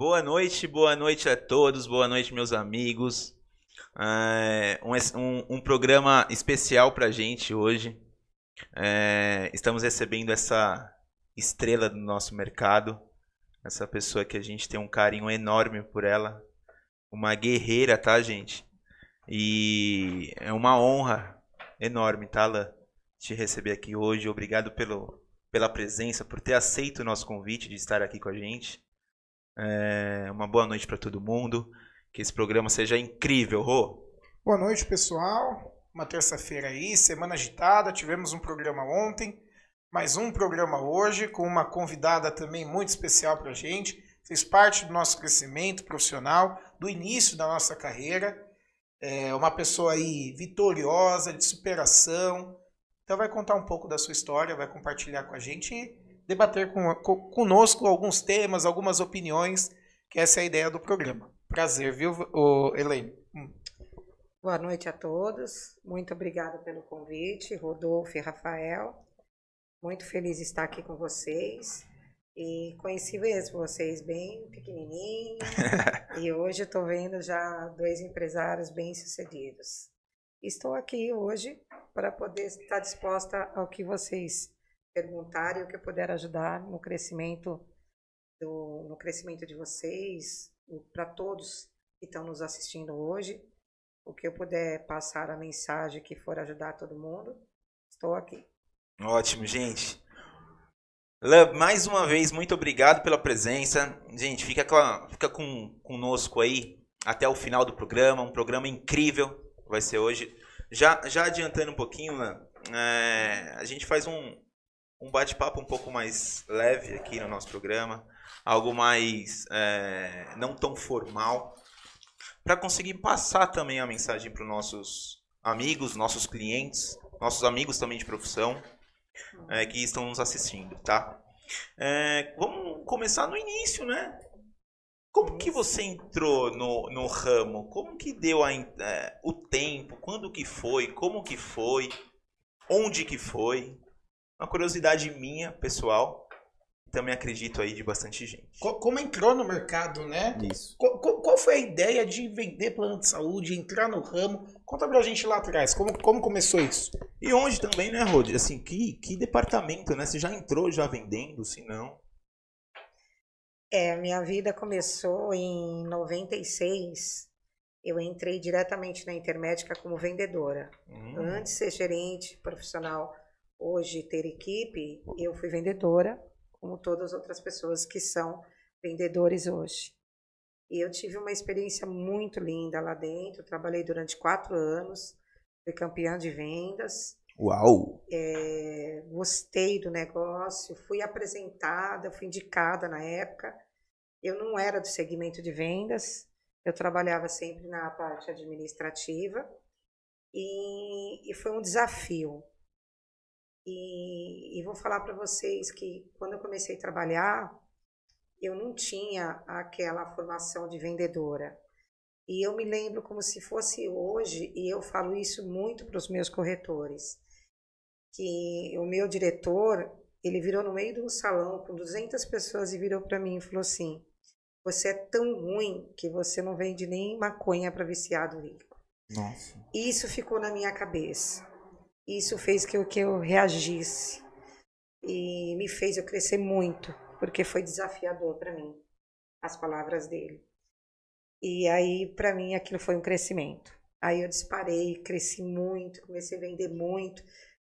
Boa noite, boa noite a todos, boa noite, meus amigos. É, um, um, programa especial pra gente hoje. É, estamos recebendo essa estrela do nosso mercado, essa pessoa que a gente tem um carinho enorme por ela, uma guerreira, tá, gente? E é uma honra enorme, tá, Lan? Te receber aqui hoje. Obrigado pelo, pela presença, por ter aceito o nosso convite de estar aqui com a gente. É, uma boa noite para todo mundo. Que esse programa seja incrível, Rô. Boa noite, pessoal. Uma terça-feira aí, semana agitada. Tivemos um programa ontem, mais um programa hoje, com uma convidada também muito especial para a gente. Fez parte do nosso crescimento profissional, do início da nossa carreira. É uma pessoa aí vitoriosa, de superação. Então vai contar um pouco da sua história, vai compartilhar com a gente debater com, conosco alguns temas, algumas opiniões, que essa é a ideia do programa. Prazer, viu, Elaine? Hum. Boa noite a todos. Muito obrigada pelo convite, Rodolfo e Rafael. Muito feliz de estar aqui com vocês. E conheci mesmo vocês bem pequenininhos. e hoje estou vendo já dois empresários bem-sucedidos. Estou aqui hoje para poder estar disposta ao que vocês perguntarem o que eu puder ajudar no crescimento do, no crescimento de vocês, para todos que estão nos assistindo hoje, o que eu puder passar a mensagem que for ajudar todo mundo, estou aqui. Ótimo, gente. Mais uma vez, muito obrigado pela presença. Gente, fica, com, fica com, conosco aí até o final do programa. Um programa incrível vai ser hoje. Já, já adiantando um pouquinho, é, a gente faz um, um bate-papo um pouco mais leve aqui no nosso programa, algo mais é, não tão formal, para conseguir passar também a mensagem para os nossos amigos, nossos clientes, nossos amigos também de profissão é, que estão nos assistindo, tá? É, vamos começar no início, né? Como que você entrou no, no ramo? Como que deu a, é, o tempo? Quando que foi? Como que foi? Onde que foi? Uma curiosidade minha, pessoal. Também acredito aí de bastante gente. Como entrou no mercado, né? Isso. Qual, qual foi a ideia de vender plano de saúde, entrar no ramo? Conta pra gente lá atrás, como, como começou isso? E onde também, né, Rod? Assim, que, que departamento, né? Você já entrou já vendendo, se não? É, minha vida começou em 96. Eu entrei diretamente na Intermédica como vendedora. Hum. Antes de ser gerente profissional hoje ter equipe, eu fui vendedora, como todas as outras pessoas que são vendedores hoje. E eu tive uma experiência muito linda lá dentro. Trabalhei durante quatro anos, fui campeã de vendas. Uau! É, gostei do negócio, fui apresentada, fui indicada na época. Eu não era do segmento de vendas, eu trabalhava sempre na parte administrativa e, e foi um desafio. E, e vou falar para vocês que quando eu comecei a trabalhar, eu não tinha aquela formação de vendedora. E eu me lembro como se fosse hoje, e eu falo isso muito para os meus corretores, que o meu diretor, ele virou no meio de um salão com 200 pessoas e virou para mim e falou assim: "Você é tão ruim que você não vende nem maconha para viciado rico". Nossa. Isso ficou na minha cabeça. Isso fez que eu, que eu reagisse e me fez eu crescer muito, porque foi desafiador para mim as palavras dele. E aí, para mim, aquilo foi um crescimento. Aí eu disparei, cresci muito, comecei a vender muito.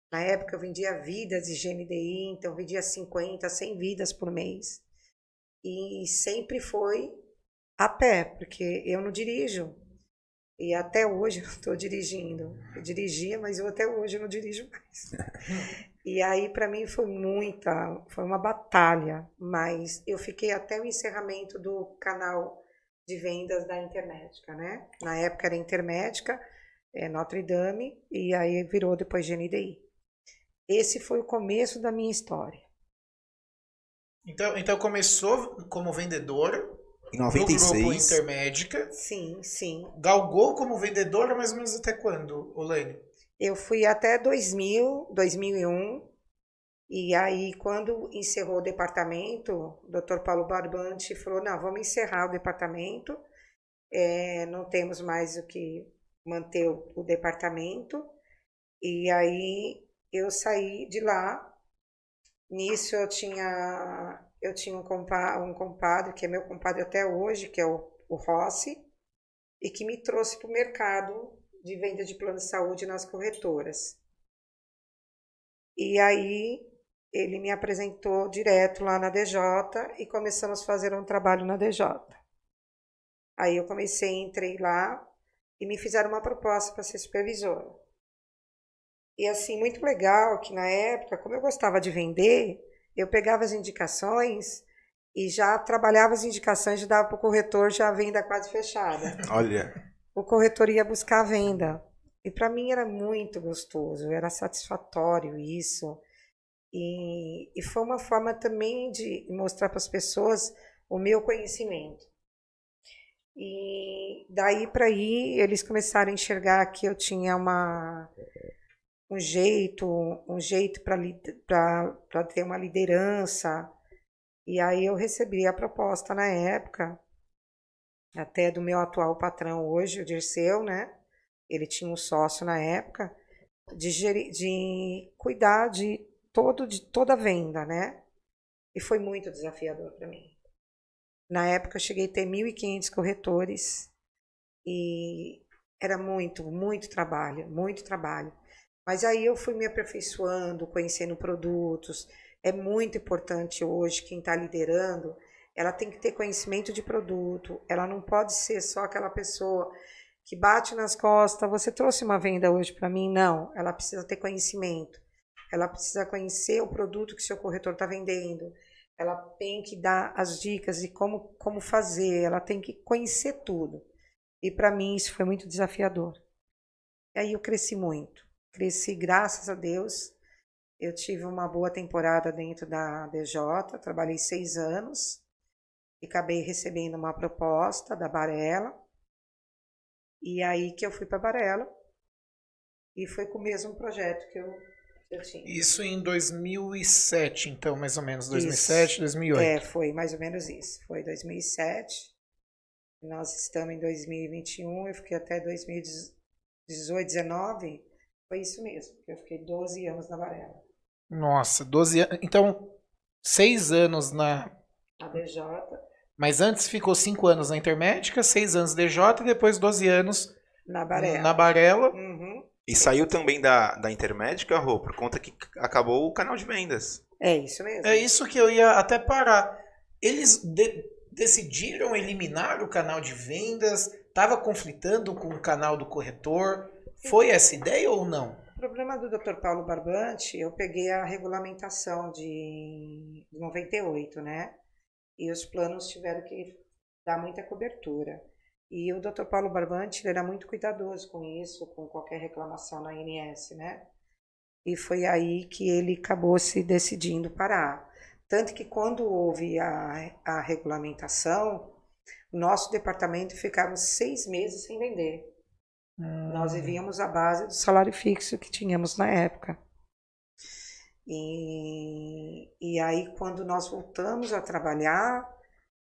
Na época eu vendia vidas de GMDI, então vendia 50, 100 vidas por mês. E sempre foi a pé, porque eu não dirijo. E até hoje eu estou dirigindo. Eu dirigia, mas eu até hoje não dirijo mais. e aí para mim foi muita, foi uma batalha, mas eu fiquei até o encerramento do canal de vendas da Intermédica, né? Na época era Intermédica, é, Notre Dame, e aí virou depois GNDI. Esse foi o começo da minha história. Então, então começou como vendedora, em 96. No grupo Intermédica. Sim, sim. Galgou como vendedora mais ou menos até quando, Olane? Eu fui até 2000, 2001. E aí, quando encerrou o departamento, o doutor Paulo Barbante falou: não, vamos encerrar o departamento, é, não temos mais o que manter o, o departamento. E aí eu saí de lá. Nisso eu tinha eu tinha um compadre, um compadre que é meu compadre até hoje, que é o, o Rossi, e que me trouxe para o mercado de venda de plano de saúde nas corretoras. E aí ele me apresentou direto lá na DJ e começamos a fazer um trabalho na DJ. Aí eu comecei, entrei lá e me fizeram uma proposta para ser supervisora. E assim, muito legal que na época, como eu gostava de vender, eu pegava as indicações e já trabalhava as indicações e dava para o corretor já a venda quase fechada. Olha. O corretor ia buscar a venda. E para mim era muito gostoso, era satisfatório isso. E, e foi uma forma também de mostrar para as pessoas o meu conhecimento. E daí para aí eles começaram a enxergar que eu tinha uma um jeito, um jeito para ter uma liderança. E aí eu recebi a proposta na época, até do meu atual patrão hoje, o Dirceu, né? Ele tinha um sócio na época, de, gerir, de cuidar de todo de toda a venda, né? E foi muito desafiador para mim. Na época eu cheguei a ter 1.500 corretores e era muito, muito trabalho, muito trabalho. Mas aí eu fui me aperfeiçoando, conhecendo produtos. É muito importante hoje quem está liderando, ela tem que ter conhecimento de produto. Ela não pode ser só aquela pessoa que bate nas costas. Você trouxe uma venda hoje para mim? Não. Ela precisa ter conhecimento ela precisa conhecer o produto que seu corretor está vendendo, ela tem que dar as dicas de como, como fazer, ela tem que conhecer tudo. E para mim isso foi muito desafiador. E aí eu cresci muito. Cresci, graças a Deus. Eu tive uma boa temporada dentro da DJ, trabalhei seis anos e acabei recebendo uma proposta da Barela. E aí que eu fui para Barela. E foi com o mesmo projeto que eu isso em 2007, então, mais ou menos. 2007, isso. 2008. É, foi mais ou menos isso. Foi 2007. Nós estamos em 2021. Eu fiquei até 2018, 19. Foi isso mesmo. Eu fiquei 12 anos na Varela. Nossa, 12 anos. Então, 6 anos na. A DJ. Mas antes ficou 5 anos na Intermédica, 6 anos DJ e depois 12 anos na Barela. Na Barela. Uhum. E saiu também da, da Intermédica, Rô, por conta que acabou o canal de vendas. É isso mesmo. É isso que eu ia até parar. Eles de, decidiram eliminar o canal de vendas, estava conflitando com o canal do corretor. Foi essa ideia ou não? O problema do Dr. Paulo Barbante, eu peguei a regulamentação de 98, né? E os planos tiveram que dar muita cobertura. E o Dr. Paulo Barbante era muito cuidadoso com isso, com qualquer reclamação na INS, né? E foi aí que ele acabou se decidindo parar. Tanto que quando houve a, a regulamentação, nosso departamento ficava seis meses sem vender. Hum. Nós vivíamos à base do salário fixo que tínhamos na época. E, e aí, quando nós voltamos a trabalhar,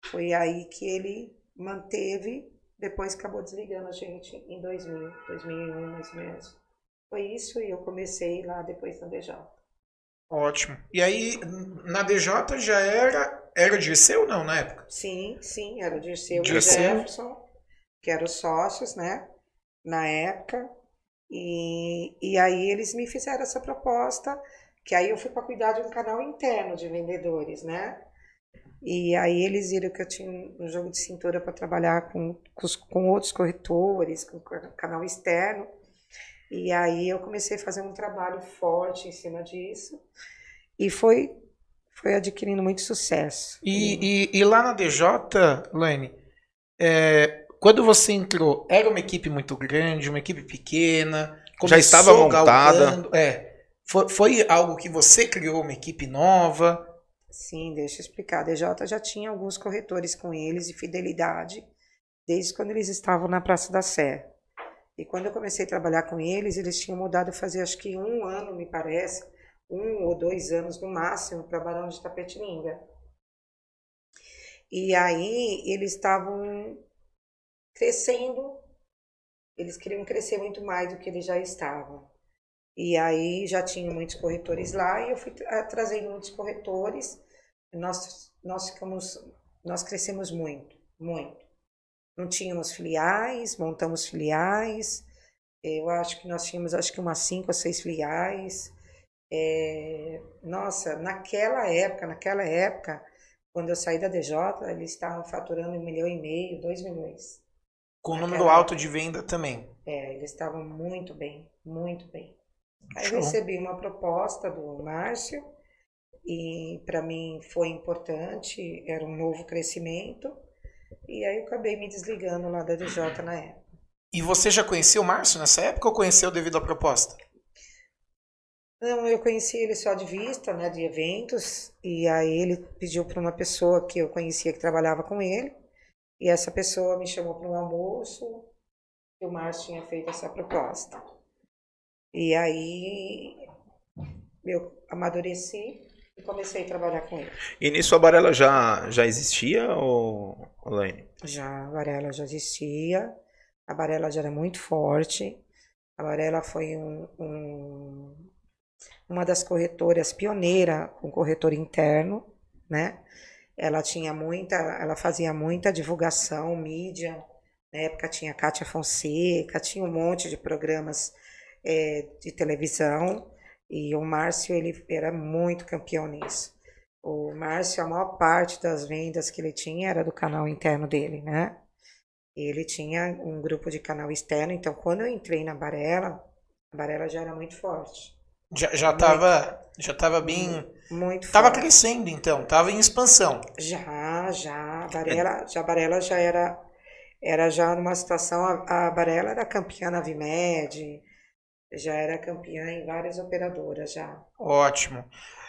foi aí que ele manteve depois acabou desligando a gente em 2000, 2001 mais ou menos. Foi isso e eu comecei lá depois na DJ. Ótimo. E aí, na DJ já era. Era o Dirceu não, na época? Sim, sim, era o Dirceu, Dirceu. e o Jefferson, que eram os sócios, né? Na época. E, e aí eles me fizeram essa proposta, que aí eu fui para cuidar de um canal interno de vendedores, né? E aí eles viram que eu tinha um jogo de cintura para trabalhar com, com outros corretores, com canal externo. E aí eu comecei a fazer um trabalho forte em cima disso. E foi, foi adquirindo muito sucesso. E, e, e lá na DJ, Lane, é, quando você entrou, era uma equipe muito grande, uma equipe pequena? Já estava montada? Galgando, é, foi, foi algo que você criou uma equipe nova? Sim, deixa eu explicar. A DJ já tinha alguns corretores com eles de fidelidade, desde quando eles estavam na Praça da Sé. E quando eu comecei a trabalhar com eles, eles tinham mudado fazer acho que um ano, me parece, um ou dois anos no máximo para Barão de Tapetininga. E aí eles estavam crescendo, eles queriam crescer muito mais do que eles já estavam. E aí já tinha muitos corretores lá e eu fui trazendo muitos corretores. Nós, nós ficamos, nós crescemos muito, muito. Não tínhamos filiais, montamos filiais. Eu acho que nós tínhamos acho que umas cinco ou seis filiais. É, nossa, naquela época, naquela época, quando eu saí da DJ, eles estavam faturando um milhão e meio, dois milhões. Com o número alto de venda também. É, eles estavam muito bem, muito bem. Aí eu recebi uma proposta do Márcio e para mim foi importante, era um novo crescimento. E aí eu acabei me desligando lá da DJ na época. E você já conhecia o Márcio nessa época ou conheceu devido à proposta? Não, eu conheci ele só de vista, né, de eventos, e aí ele pediu para uma pessoa que eu conhecia que trabalhava com ele, e essa pessoa me chamou para um almoço, e o Márcio tinha feito essa proposta. E aí eu amadureci e comecei a trabalhar com ele. E nisso a Barela já, já existia, ou, Elaine? Já, a Barela já existia, a Barela já era muito forte, a Barela foi um, um uma das corretoras pioneira com corretor interno, né? Ela tinha muita, ela fazia muita divulgação, mídia. Na época tinha Kátia Fonseca, tinha um monte de programas é, de televisão e o Márcio ele era muito campeão nisso. O Márcio, a maior parte das vendas que ele tinha era do canal interno dele, né? Ele tinha um grupo de canal externo, então quando eu entrei na Barela, a Barela já era muito forte. Já, já tava, já tava bem. Muito Tava crescendo, então, tava em expansão. Já, já. A Barela já, a Barela já era, era já numa situação. A, a Barela era campeã na Vimed, já era campeã em várias operadoras já. Ótimo.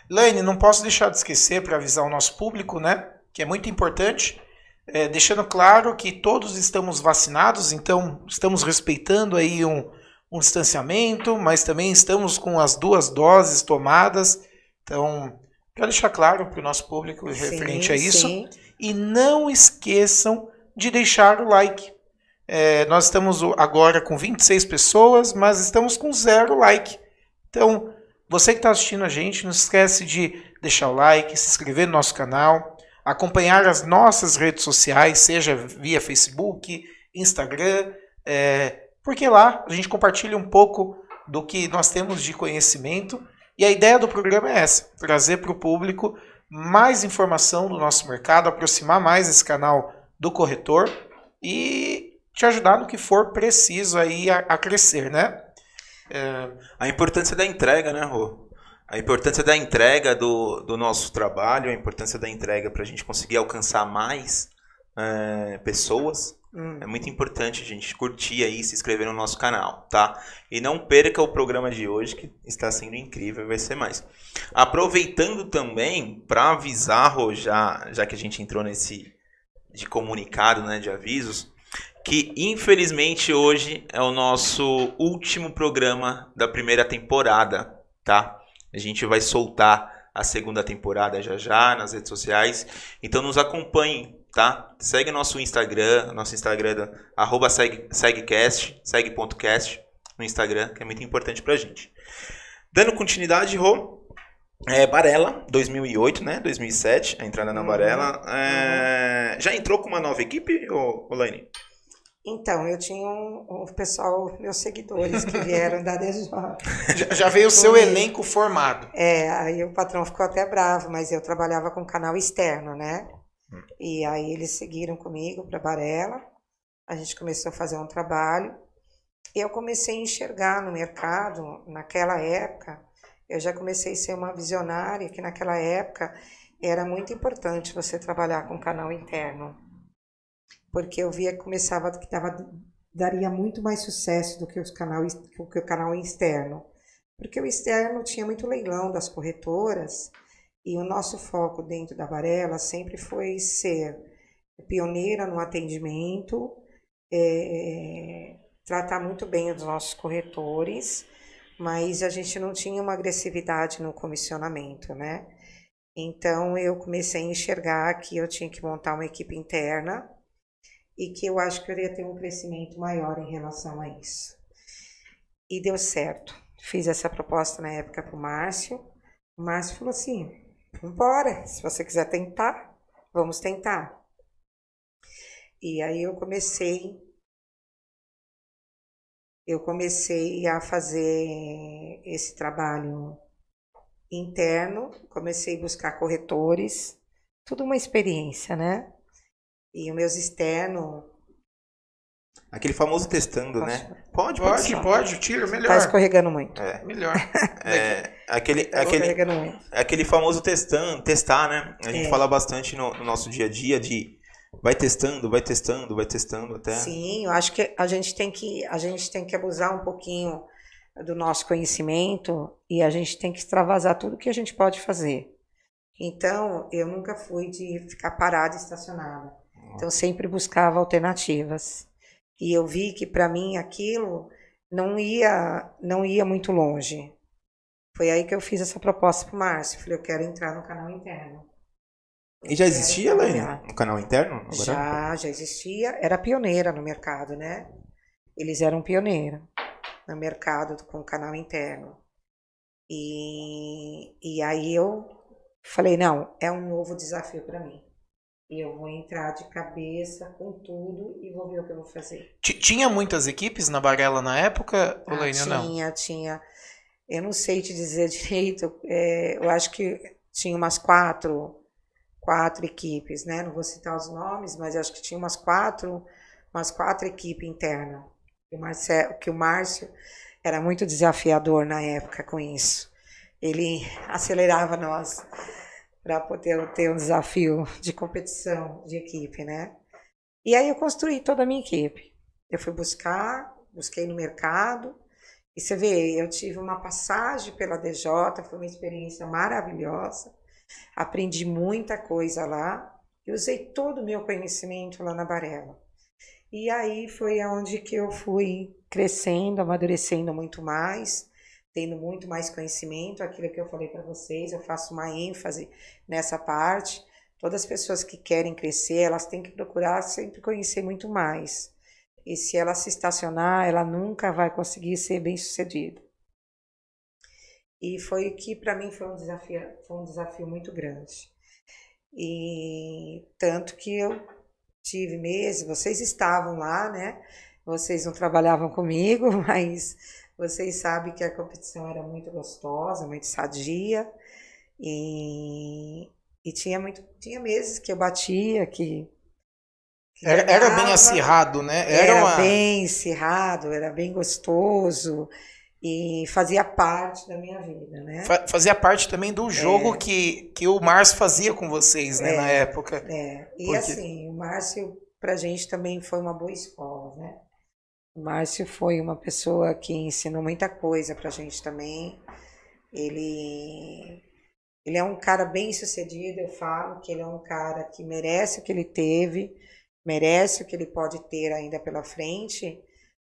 Lane, não posso deixar de esquecer para avisar o nosso público, né? Que é muito importante. É, deixando claro que todos estamos vacinados, então estamos respeitando aí um um distanciamento, mas também estamos com as duas doses tomadas. Então, quero deixar claro para o nosso público sim, referente a isso. Sim. E não esqueçam de deixar o like. É, nós estamos agora com 26 pessoas, mas estamos com zero like. Então, você que está assistindo a gente, não esquece de deixar o like, se inscrever no nosso canal, acompanhar as nossas redes sociais, seja via Facebook, Instagram, é, porque lá a gente compartilha um pouco do que nós temos de conhecimento e a ideia do programa é essa: trazer para o público mais informação do nosso mercado, aproximar mais esse canal do corretor e te ajudar no que for preciso aí a, a crescer, né? É... A importância da entrega, né, Rô? A importância da entrega do, do nosso trabalho, a importância da entrega para a gente conseguir alcançar mais é, pessoas Hum. É muito importante a gente curtir aí e se inscrever no nosso canal, tá? E não perca o programa de hoje, que está sendo incrível, vai ser mais. Aproveitando também para avisar, já, já que a gente entrou nesse de comunicado, né, de avisos, que infelizmente hoje é o nosso último programa da primeira temporada, tá? A gente vai soltar a segunda temporada já já nas redes sociais, então nos acompanhem tá? Segue nosso Instagram, nosso Instagram é arroba segue, seguecast, segue.cast no Instagram, que é muito importante pra gente. Dando continuidade, Rô, é, Barela, 2008, né? 2007, a entrada na uhum. Barela. É, uhum. Já entrou com uma nova equipe, Olaine? Então, eu tinha um, um, pessoal, meus seguidores que vieram da DJ. Já, já veio o seu elenco formado. É, aí o patrão ficou até bravo, mas eu trabalhava com canal externo, né? E aí eles seguiram comigo para Barela. A gente começou a fazer um trabalho. E eu comecei a enxergar no mercado, naquela época, eu já comecei a ser uma visionária, que naquela época era muito importante você trabalhar com canal interno. Porque eu via que começava que dava, daria muito mais sucesso do que, os canal, que o canal externo. Porque o externo tinha muito leilão das corretoras e o nosso foco dentro da Varela sempre foi ser pioneira no atendimento, é, tratar muito bem os nossos corretores, mas a gente não tinha uma agressividade no comissionamento, né? Então eu comecei a enxergar que eu tinha que montar uma equipe interna e que eu acho que eu iria ter um crescimento maior em relação a isso. E deu certo. Fiz essa proposta na época para o Márcio. O Márcio falou assim: vambora, se você quiser tentar, vamos tentar. E aí eu comecei eu comecei a fazer esse trabalho interno, comecei a buscar corretores, tudo uma experiência, né? E os meus externos. Aquele famoso testando, Posso? né? Pode, Pode, sim. pode, tira, melhor. Tá escorregando muito. É, Melhor. é, aquele, Tá aquele, escorregando muito. aquele famoso testando, testar, né? A gente É. fala bastante no, no nosso dia a dia de vai testando, vai testando, vai testando até. Sim, eu acho que a gente tem que a gente tem que abusar um pouquinho do nosso conhecimento e a gente tem que extravasar tudo que a gente pode fazer. Então, eu nunca fui de ficar parada e estacionada. Então, sempre buscava alternativas. E eu vi que para mim aquilo não ia não ia muito longe. Foi aí que eu fiz essa proposta para o Márcio. Falei, eu quero entrar no canal interno. E já existia, trabalhar. no canal interno? Agora? Já, já existia. Era pioneira no mercado, né? Eles eram pioneiros no mercado com o canal interno. E, e aí eu falei, não, é um novo desafio para mim. E eu vou entrar de cabeça com tudo e vou ver o que eu vou fazer. T- Tinha muitas equipes na Varela na época, Ah, Elaine, ou não? tinha, tinha. Eu não sei te dizer direito. é, eu acho que tinha umas quatro, quatro equipes, né? Não vou citar os nomes, mas acho que tinha umas quatro, umas quatro equipes internas. Que o Marcelo, que o Márcio era muito desafiador na época com isso. Ele acelerava nós para poder ter um desafio de competição de equipe, né? E aí eu construí toda a minha equipe. Eu fui buscar, busquei no mercado. E você vê, eu tive uma passagem pela DJ, foi uma experiência maravilhosa. Aprendi muita coisa lá e usei todo o meu conhecimento lá na Barela. E aí foi aonde que eu fui crescendo, amadurecendo muito mais, tendo muito mais conhecimento, aquilo que eu falei para vocês, eu faço uma ênfase nessa parte. Todas as pessoas que querem crescer, elas têm que procurar sempre conhecer muito mais. E se ela se estacionar, ela nunca vai conseguir ser bem-sucedida. E foi que para mim foi um desafio, foi um desafio muito grande. E tanto que eu tive meses, vocês estavam lá, né? Vocês não trabalhavam comigo, mas vocês sabem que a competição era muito gostosa, muito sadia. E, e tinha muito, tinha meses que eu batia, que que Era, era bem acirrado, né? Era, uma... bem acirrado, era bem gostoso e fazia parte da minha vida, né? fa- Fazia parte também do jogo que, que o Márcio fazia com vocês, né, É. na época. É, e Porque- assim, o Márcio pra gente também foi uma boa escola, né? O Márcio foi uma pessoa que ensinou muita coisa pra gente também. Ele ele é um cara bem sucedido, eu falo que ele é um cara que merece o que ele teve, merece o que ele pode ter ainda pela frente,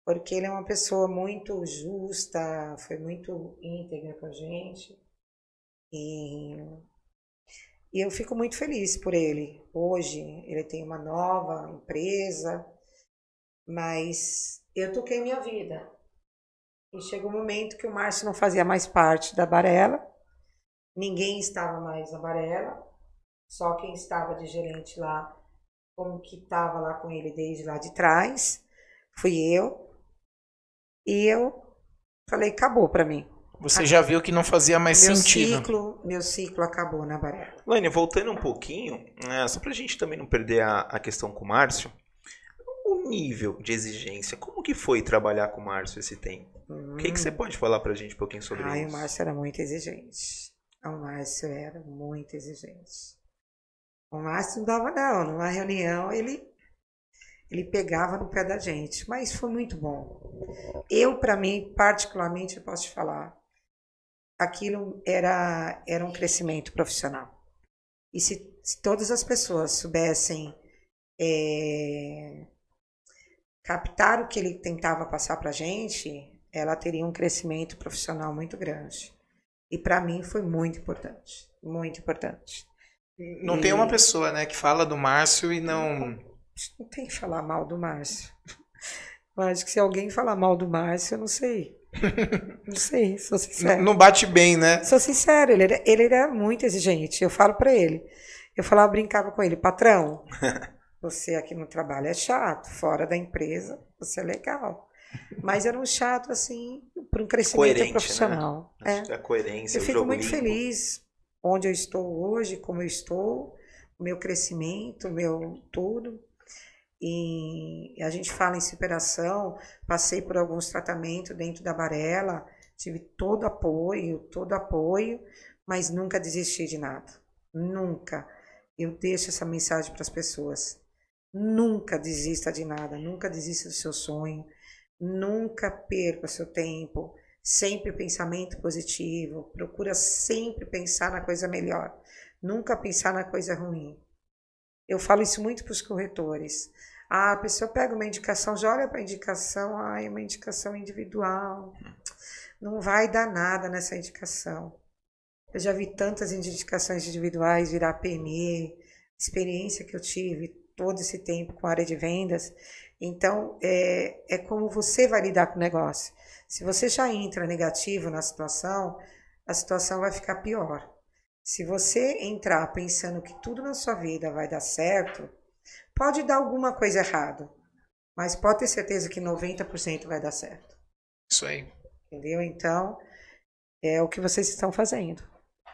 porque ele é uma pessoa muito justa, foi muito íntegra com a gente. E e eu fico muito feliz por ele. Hoje ele tem uma nova empresa, mas eu toquei minha vida. E chegou um momento que o Márcio não fazia mais parte da Barela, ninguém estava mais na Barela, só quem estava de gerente lá, como que estava lá com ele desde lá de trás, fui eu. E eu falei, acabou para mim. Você já viu que não fazia mais meu sentido. ciclo, meu ciclo acabou na Barela. Elaine, voltando um pouquinho, né, só pra gente também não perder a, a questão com o Márcio, nível de exigência, como que foi trabalhar com o Márcio esse tempo? O que, que você pode falar pra gente um pouquinho sobre Ai, isso? o Márcio era muito exigente. O Márcio era muito exigente. O Márcio não dava não, numa reunião ele ele pegava no pé da gente, mas foi muito bom. Eu, para mim, particularmente, eu posso te falar, aquilo era era um crescimento profissional. E se, se todas as pessoas soubessem é, captar o que ele tentava passar para gente, ela teria um crescimento profissional muito grande. E para mim foi muito importante, muito importante. Não e... tem uma pessoa, né, que fala do Márcio e não não tem que falar mal do Márcio. Eu acho que se alguém falar mal do Márcio, eu não sei. Não sei, sou sincero. Não bate bem, né? Sou sincero, ele era, ele era muito exigente. Eu falo para ele. Eu falava, brincava com ele, patrão, você aqui no trabalho é chato, fora da empresa você é legal. Mas era um chato, assim, para um crescimento Coerente, né? profissional. Né? É. A coerência, eu fico muito limpo. feliz onde eu estou hoje, como eu estou, o meu crescimento, meu tudo. E a gente fala em superação, passei por alguns tratamentos dentro da Barela, tive todo apoio, todo apoio, mas nunca desisti de nada. Nunca. Eu deixo essa mensagem para as pessoas. Nunca desista de nada, nunca desista do seu sonho, nunca perca seu tempo. Sempre pensamento positivo, procura sempre pensar na coisa melhor, nunca pensar na coisa ruim. Eu falo isso muito para os corretores. Ah, a pessoa pega uma indicação, já olha para a indicação, ah, é uma indicação individual. Não vai dar nada nessa indicação. Eu já vi tantas indicações individuais virar PME, experiência que eu tive todo esse tempo com a área de vendas. Então, é, é como você vai lidar com o negócio. Se você já entra negativo na situação, a situação vai ficar pior. Se você entrar pensando que tudo na sua vida vai dar certo, pode dar alguma coisa errada, mas pode ter certeza que 90% vai dar certo. Isso aí. Entendeu? Então, é o que vocês estão fazendo.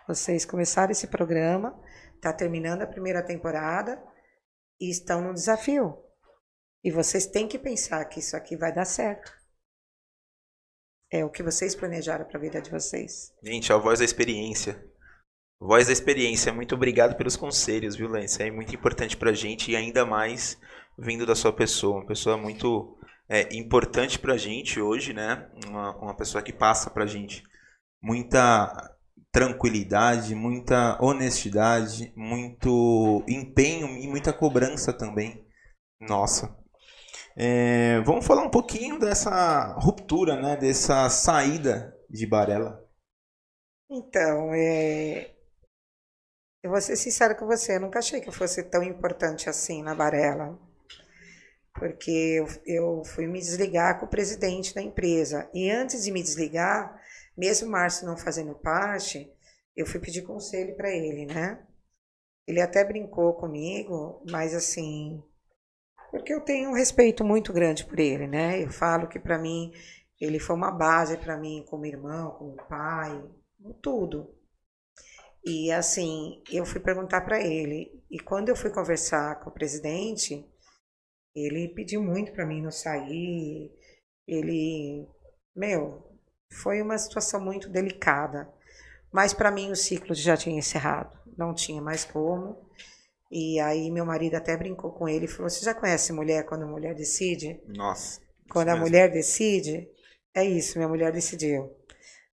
Vocês começaram esse programa, está terminando a primeira temporada e estão no desafio. E vocês têm que pensar que isso aqui vai dar certo. É o que vocês planejaram para a vida de vocês. Gente, a voz da experiência. Voz da experiência, muito obrigado pelos conselhos, viu, Lance? É muito importante pra gente e ainda mais vindo da sua pessoa. Uma pessoa muito é, importante pra gente hoje, né? Uma, uma pessoa que passa pra gente muita tranquilidade, muita honestidade, muito empenho e muita cobrança também. Nossa. É, vamos falar um pouquinho dessa ruptura, né? Dessa saída de Barela. Então, é, eu vou ser sincera com você, eu nunca achei que fosse tão importante assim na Varela. Porque eu, eu fui me desligar com o presidente da empresa. E antes de me desligar, mesmo o Márcio não fazendo parte, eu fui pedir conselho para ele, né? Ele até brincou comigo, mas assim, porque eu tenho um respeito muito grande por ele, né? Eu falo que para mim ele foi uma base para mim como irmão, como pai, tudo. E assim, eu fui perguntar para ele. E quando eu fui conversar com o presidente, ele pediu muito para mim não sair. Ele, meu, foi uma situação muito delicada. Mas para mim o ciclo já tinha encerrado, não tinha mais como. E aí meu marido até brincou com ele e falou: "Você já conhece mulher quando a mulher decide?" Nossa. Quando a mesmo. mulher decide, é isso, minha mulher decidiu.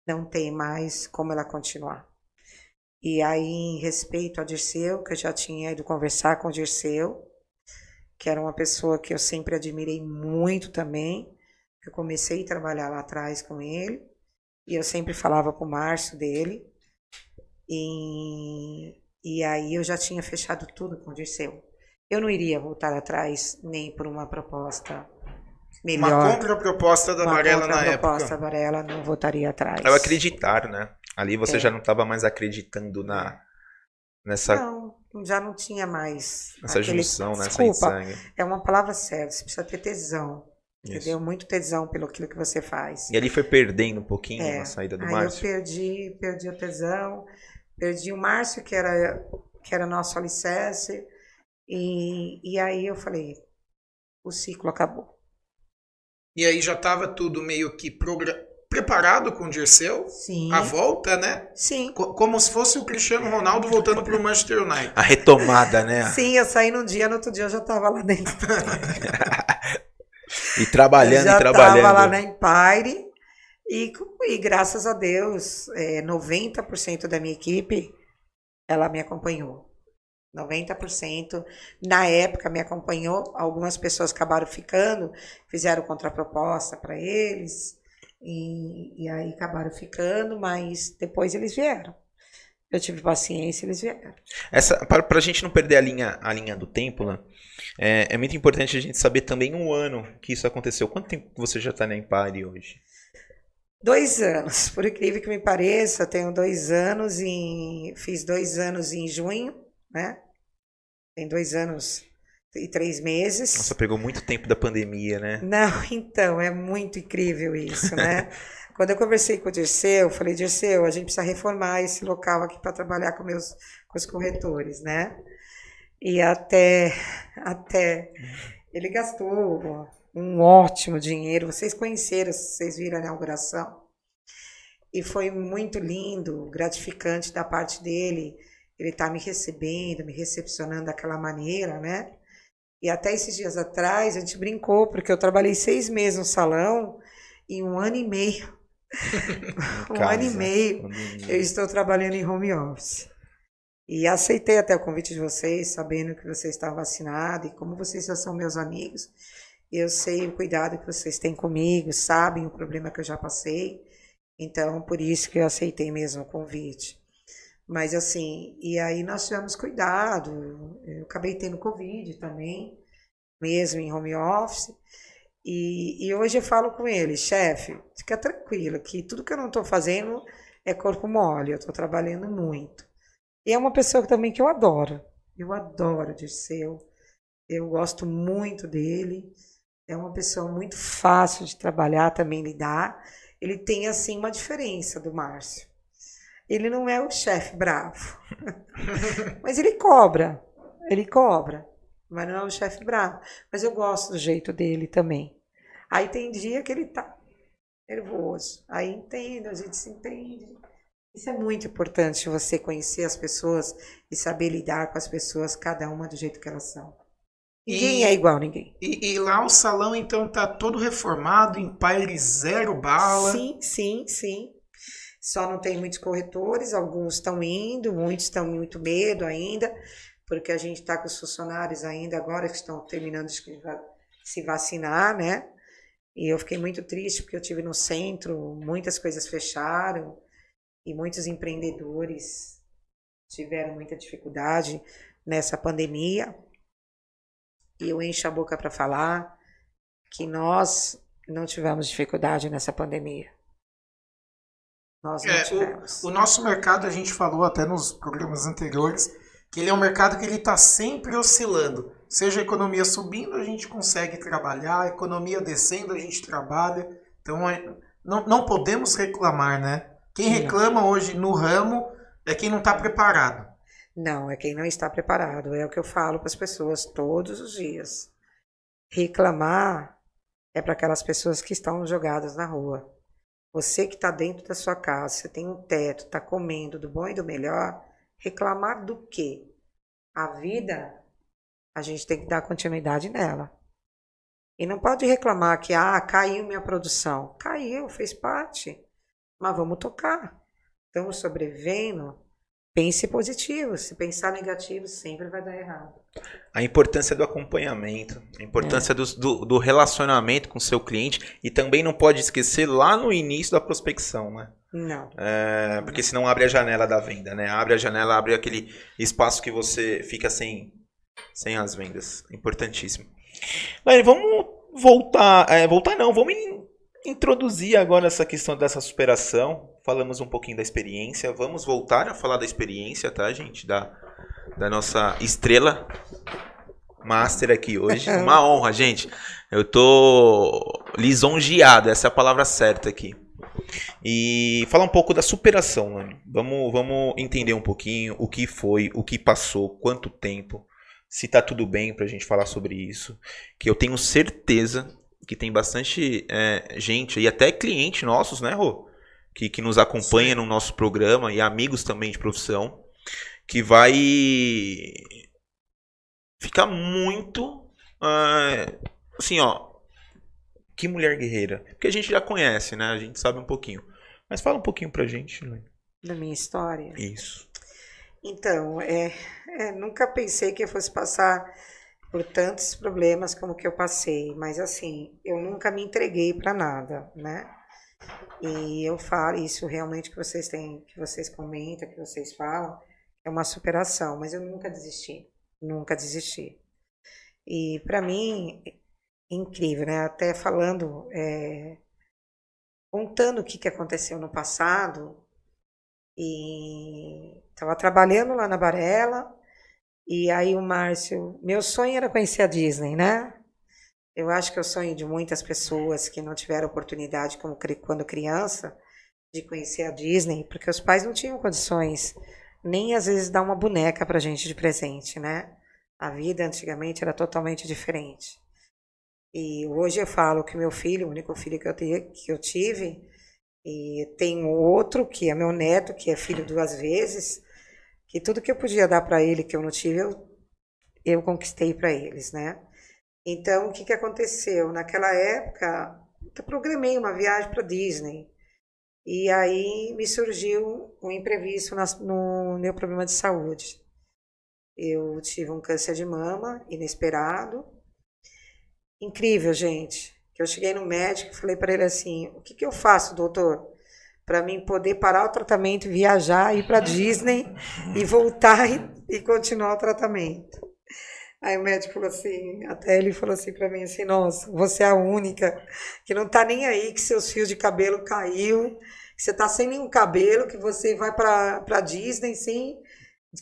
Não tem mais como ela continuar. E aí, em respeito a Dirceu, que eu já tinha ido conversar com o Dirceu, que era uma pessoa que eu sempre admirei muito também, eu comecei a trabalhar lá atrás com ele, e eu sempre falava com o Márcio dele, e, e aí eu já tinha fechado tudo com o Dirceu. Eu não iria voltar atrás nem por uma proposta melhor. Uma contraproposta da Varela na época. Uma contraproposta da Varela, não voltaria atrás. Eu acreditar, né? Ali você é. já não estava mais acreditando na nessa não, já não tinha mais essa aquele... junção, né? Desculpa, é uma palavra certa. Você precisa ter tesão, Isso. entendeu? Muito tesão pelo aquilo que você faz. E ali foi perdendo um pouquinho é. a saída do Aí Márcio. eu perdi, perdi o tesão, perdi o Márcio que era que era nosso alicerce e, e aí eu falei, o ciclo acabou. E aí já estava tudo meio que programado preparado com o Dirceu. Sim. A volta, né? Sim. como se fosse o Cristiano Ronaldo voltando para o Manchester United. A retomada, né? Sim, eu saí num dia, no outro dia eu já estava lá dentro. e trabalhando, já e trabalhando. estava lá na Empire. E, e graças a Deus, é, 90% da minha equipe, ela me acompanhou. 90% na época me acompanhou. Algumas pessoas acabaram ficando, fizeram contraproposta para eles. E, e aí acabaram ficando, mas depois eles vieram. Eu tive paciência, eles vieram. Essa, para a gente não perder a linha, a linha do tempo, né? É, é, muito importante a gente saber também um ano que isso aconteceu. Quanto tempo você já está na Empire hoje? Dois anos, por incrível que me pareça, tenho dois anos e fiz dois anos em junho, né? Tem dois anos e três meses. Nossa, pegou muito tempo da pandemia, né? Não, então, é muito incrível isso, né? Quando eu conversei com o Dirceu, eu falei, Dirceu, a gente precisa reformar esse local aqui para trabalhar com, meus, com os corretores, né? E até, até ele gastou um ótimo dinheiro. Vocês conheceram, vocês viram a inauguração. E foi muito lindo, gratificante da parte dele. Ele tá me recebendo, me recepcionando daquela maneira, né? E até esses dias atrás a gente brincou, porque eu trabalhei seis meses no salão e um ano e meio. um Casa, ano e meio eu estou trabalhando em home office. E aceitei até o convite de vocês, sabendo que vocês estão vacinados e como vocês já são meus amigos, eu sei o cuidado que vocês têm comigo, sabem o problema que eu já passei. Então, por isso que eu aceitei mesmo o convite. Mas assim, e aí nós tivemos cuidado. Eu acabei tendo Covid também, mesmo em home office. E, e hoje eu falo com ele, chefe, fica tranquilo, que tudo que eu não estou fazendo é corpo mole, eu estou trabalhando muito. E é uma pessoa também que eu adoro. Eu adoro Dirceu. Eu gosto muito dele. É uma pessoa muito fácil de trabalhar, também lidar. Ele tem, assim, uma diferença do Márcio. Ele não é o chefe bravo. mas ele cobra. Ele cobra. Mas não é o chefe bravo. Mas eu gosto do jeito dele também. Aí tem dia que ele tá nervoso. Aí entendo, a gente se entende. Isso é muito importante, você conhecer as pessoas e saber lidar com as pessoas, cada uma do jeito que elas são. Ninguém e, é igual a ninguém. E, e, lá o salão, então, tá todo reformado, em Empire zero bala. Sim, sim, sim. Só não tem muitos corretores, alguns estão indo, muitos estão com muito medo ainda, porque a gente está com os funcionários ainda agora que estão terminando de se vacinar, né? E eu fiquei muito triste porque eu tive no centro, muitas coisas fecharam e muitos empreendedores tiveram muita dificuldade nessa pandemia. E eu encho a boca para falar que nós não tivemos dificuldade nessa pandemia. Nós não é, tivemos. O, o, nosso mercado, a gente falou até nos programas anteriores, que ele é um mercado que ele está sempre oscilando. Seja a economia subindo, a gente consegue trabalhar, a economia descendo, a gente trabalha. Então, é, não, não podemos reclamar, né? Quem reclama não. hoje no ramo é quem não está preparado. Não, é quem não está preparado. É o que eu falo para as pessoas todos os dias. Reclamar é para aquelas pessoas que estão jogadas na rua. Você que está dentro da sua casa, você tem um teto, está comendo do bom e do melhor, reclamar do quê? A vida, a gente tem que dar continuidade nela. E não pode reclamar que, ah, caiu minha produção. Caiu, fez parte. Mas vamos tocar. Estamos sobrevivendo. Pense positivo. Se pensar negativo, sempre vai dar errado. A importância do acompanhamento, a importância é. do, do, do, relacionamento com o seu cliente e também não pode esquecer lá no início da prospecção, né? Não. É, porque senão abre a janela da venda, né? Abre a janela, abre aquele espaço que você fica sem, sem as vendas. Importantíssimo. Mas vamos voltar, é, voltar não, vamos introduzir agora essa questão dessa superação. Falamos um pouquinho da experiência. Vamos voltar a falar da experiência, tá, gente? Da, da nossa estrela master aqui hoje. Uma honra, gente. Eu tô lisonjeado, essa é a palavra certa aqui. E falar um pouco da superação, mano. Vamos, vamos entender um pouquinho o que foi, o que passou, quanto tempo, se tá tudo bem pra gente falar sobre isso. Que eu tenho certeza que tem bastante é, gente e até clientes nossos, né, Rô? Que, que nos acompanha Sim. no nosso programa e amigos também de profissão, que vai ficar muito uh, assim, ó. Que mulher guerreira. Porque a gente já conhece, né? A gente sabe um pouquinho. Mas fala um pouquinho pra gente, Luiz. Da minha história? Isso. Então, é, é, nunca pensei que eu fosse passar por tantos problemas como que eu passei, mas assim, eu nunca me entreguei para nada, né? E eu falo isso realmente que vocês têm, que vocês comentam, que vocês falam, é uma superação, mas eu nunca desisti, nunca desisti. E para mim, incrível, né? Até falando, é, contando o que, que aconteceu no passado, e estava trabalhando lá na Barela, e aí o Márcio, meu sonho era conhecer a Disney, né? Eu acho que é o sonho de muitas pessoas que não tiveram oportunidade como quando criança de conhecer a Disney, porque os pais não tinham condições nem às vezes dar uma boneca pra gente de presente, né? A vida antigamente era totalmente diferente. E hoje eu falo que meu filho, o único filho que eu, que eu tive, e tenho outro que é meu neto, que é filho duas vezes, que tudo que eu podia dar para ele que eu não tive, eu, eu conquistei para eles, né? Então, o que, que aconteceu? Naquela época, eu programei uma viagem para Disney. E aí me surgiu um imprevisto no meu problema de saúde. Eu tive um câncer de mama inesperado. Incrível, gente. Eu cheguei no médico e falei para ele assim: o que, que eu faço, doutor? Para mim poder parar o tratamento, viajar, ir para Disney e voltar e, e, continuar o tratamento. Aí o médico falou assim, até ele falou assim para mim assim, nossa, você é a única que não tá nem aí que seus fios de cabelo caiu, que você tá sem nenhum cabelo, que você vai para Disney sem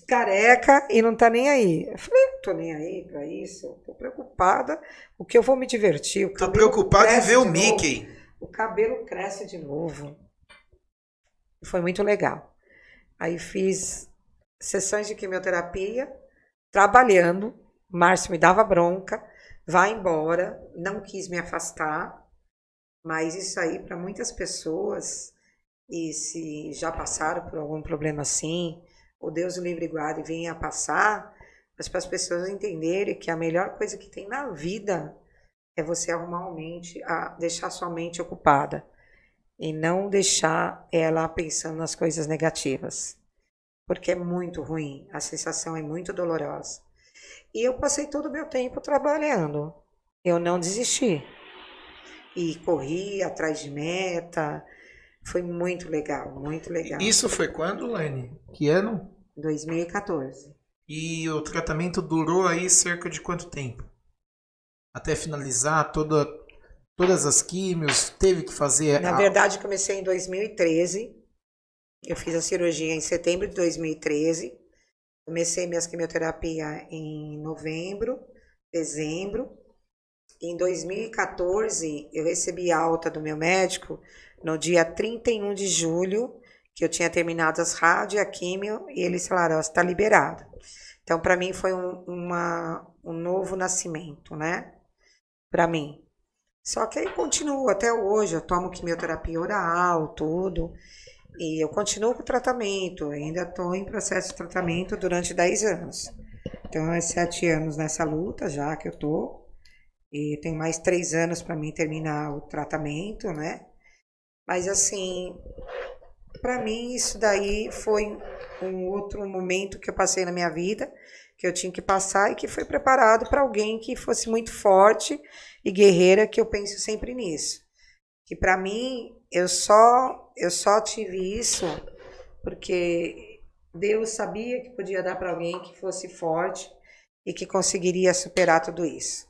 careca e não tá nem aí. Eu falei, tô nem aí para isso, tô preocupada, o que eu vou me divertir. Tô preocupada em ver o Mickey. Novo. O cabelo cresce de novo. Foi muito legal. Aí fiz sessões de quimioterapia, trabalhando. Márcio me dava bronca, vai embora, não quis me afastar. Mas isso aí, para muitas pessoas, e se já passaram por algum problema assim, ou Deus o livre e guarde venha a passar, mas para as pessoas entenderem que a melhor coisa que tem na vida é você arrumar a mente, a deixar sua mente ocupada e não deixar ela pensando nas coisas negativas, porque é muito ruim, a sensação é muito dolorosa. E eu passei todo o meu tempo trabalhando, eu não desisti. E corri atrás de meta, foi muito legal, muito legal. Isso foi quando, Lene? Que ano? 2014. E o tratamento durou aí cerca de quanto tempo? Até finalizar toda todas as químios, teve que fazer. Na a... verdade, comecei em 2013. Eu fiz a cirurgia em setembro de 2013. Comecei minhas quimioterapia em novembro, dezembro. Em 2014, eu recebi alta do meu médico no dia 31 de julho, que eu tinha terminado as rádio e a químio, e eles falaram, está liberado. Então, para mim, foi um, uma, um novo nascimento, né? Para mim. Só que aí continuo até hoje, eu tomo quimioterapia oral, tudo. E eu continuo com o tratamento, ainda estou em processo de tratamento durante 10 anos. Então, é 7 anos nessa luta já que eu estou. E tem mais 3 anos para mim terminar o tratamento, né? Mas assim, para mim isso daí foi um outro momento que eu passei na minha vida, que eu tinha que passar e que foi preparado para alguém que fosse muito forte e guerreira que eu penso sempre nisso. Que para mim eu só eu só tive isso porque Deus sabia que podia dar para alguém que fosse forte e que conseguiria superar tudo isso.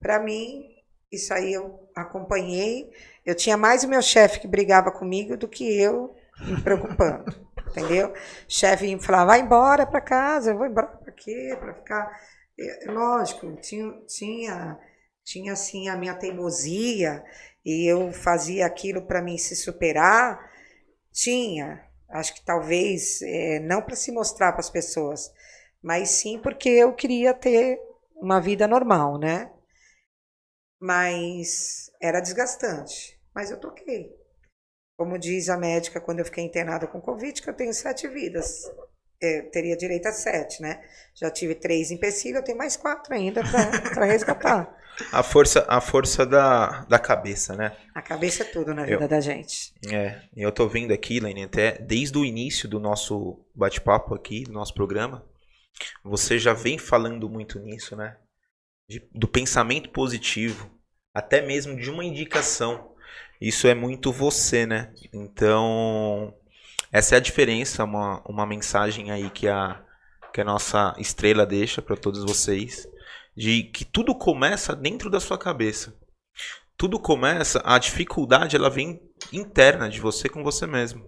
Para mim, isso aí eu acompanhei. Eu tinha mais o meu chefe que brigava comigo do que eu me preocupando, entendeu? Chefe falava, vai embora para casa, eu vou embora para quê? Para ficar. Lógico, tinha, tinha tinha assim a minha teimosia e eu fazia aquilo para mim se superar, tinha. Acho que talvez é, não para se mostrar para as pessoas, mas sim porque eu queria ter uma vida normal, né? Mas era desgastante. Mas eu toquei. Como diz a médica quando eu fiquei internada com Covid, que eu tenho sete vidas. É, teria direito a sete, né? Já tive três empecilhos, eu tenho mais quatro ainda para resgatar. A força, a força da, da cabeça, né? A cabeça é tudo na vida eu, da gente. É, eu tô vendo aqui, Lene, até desde o início do nosso bate-papo aqui, do nosso programa, você já vem falando muito nisso, né? De, do pensamento positivo, até mesmo de uma indicação. isso é muito você, né? Então, essa é a diferença, uma, uma mensagem aí que a, que a nossa estrela deixa para todos vocês, de que tudo começa dentro da sua cabeça. Tudo começa, a dificuldade ela vem interna de você com você mesmo.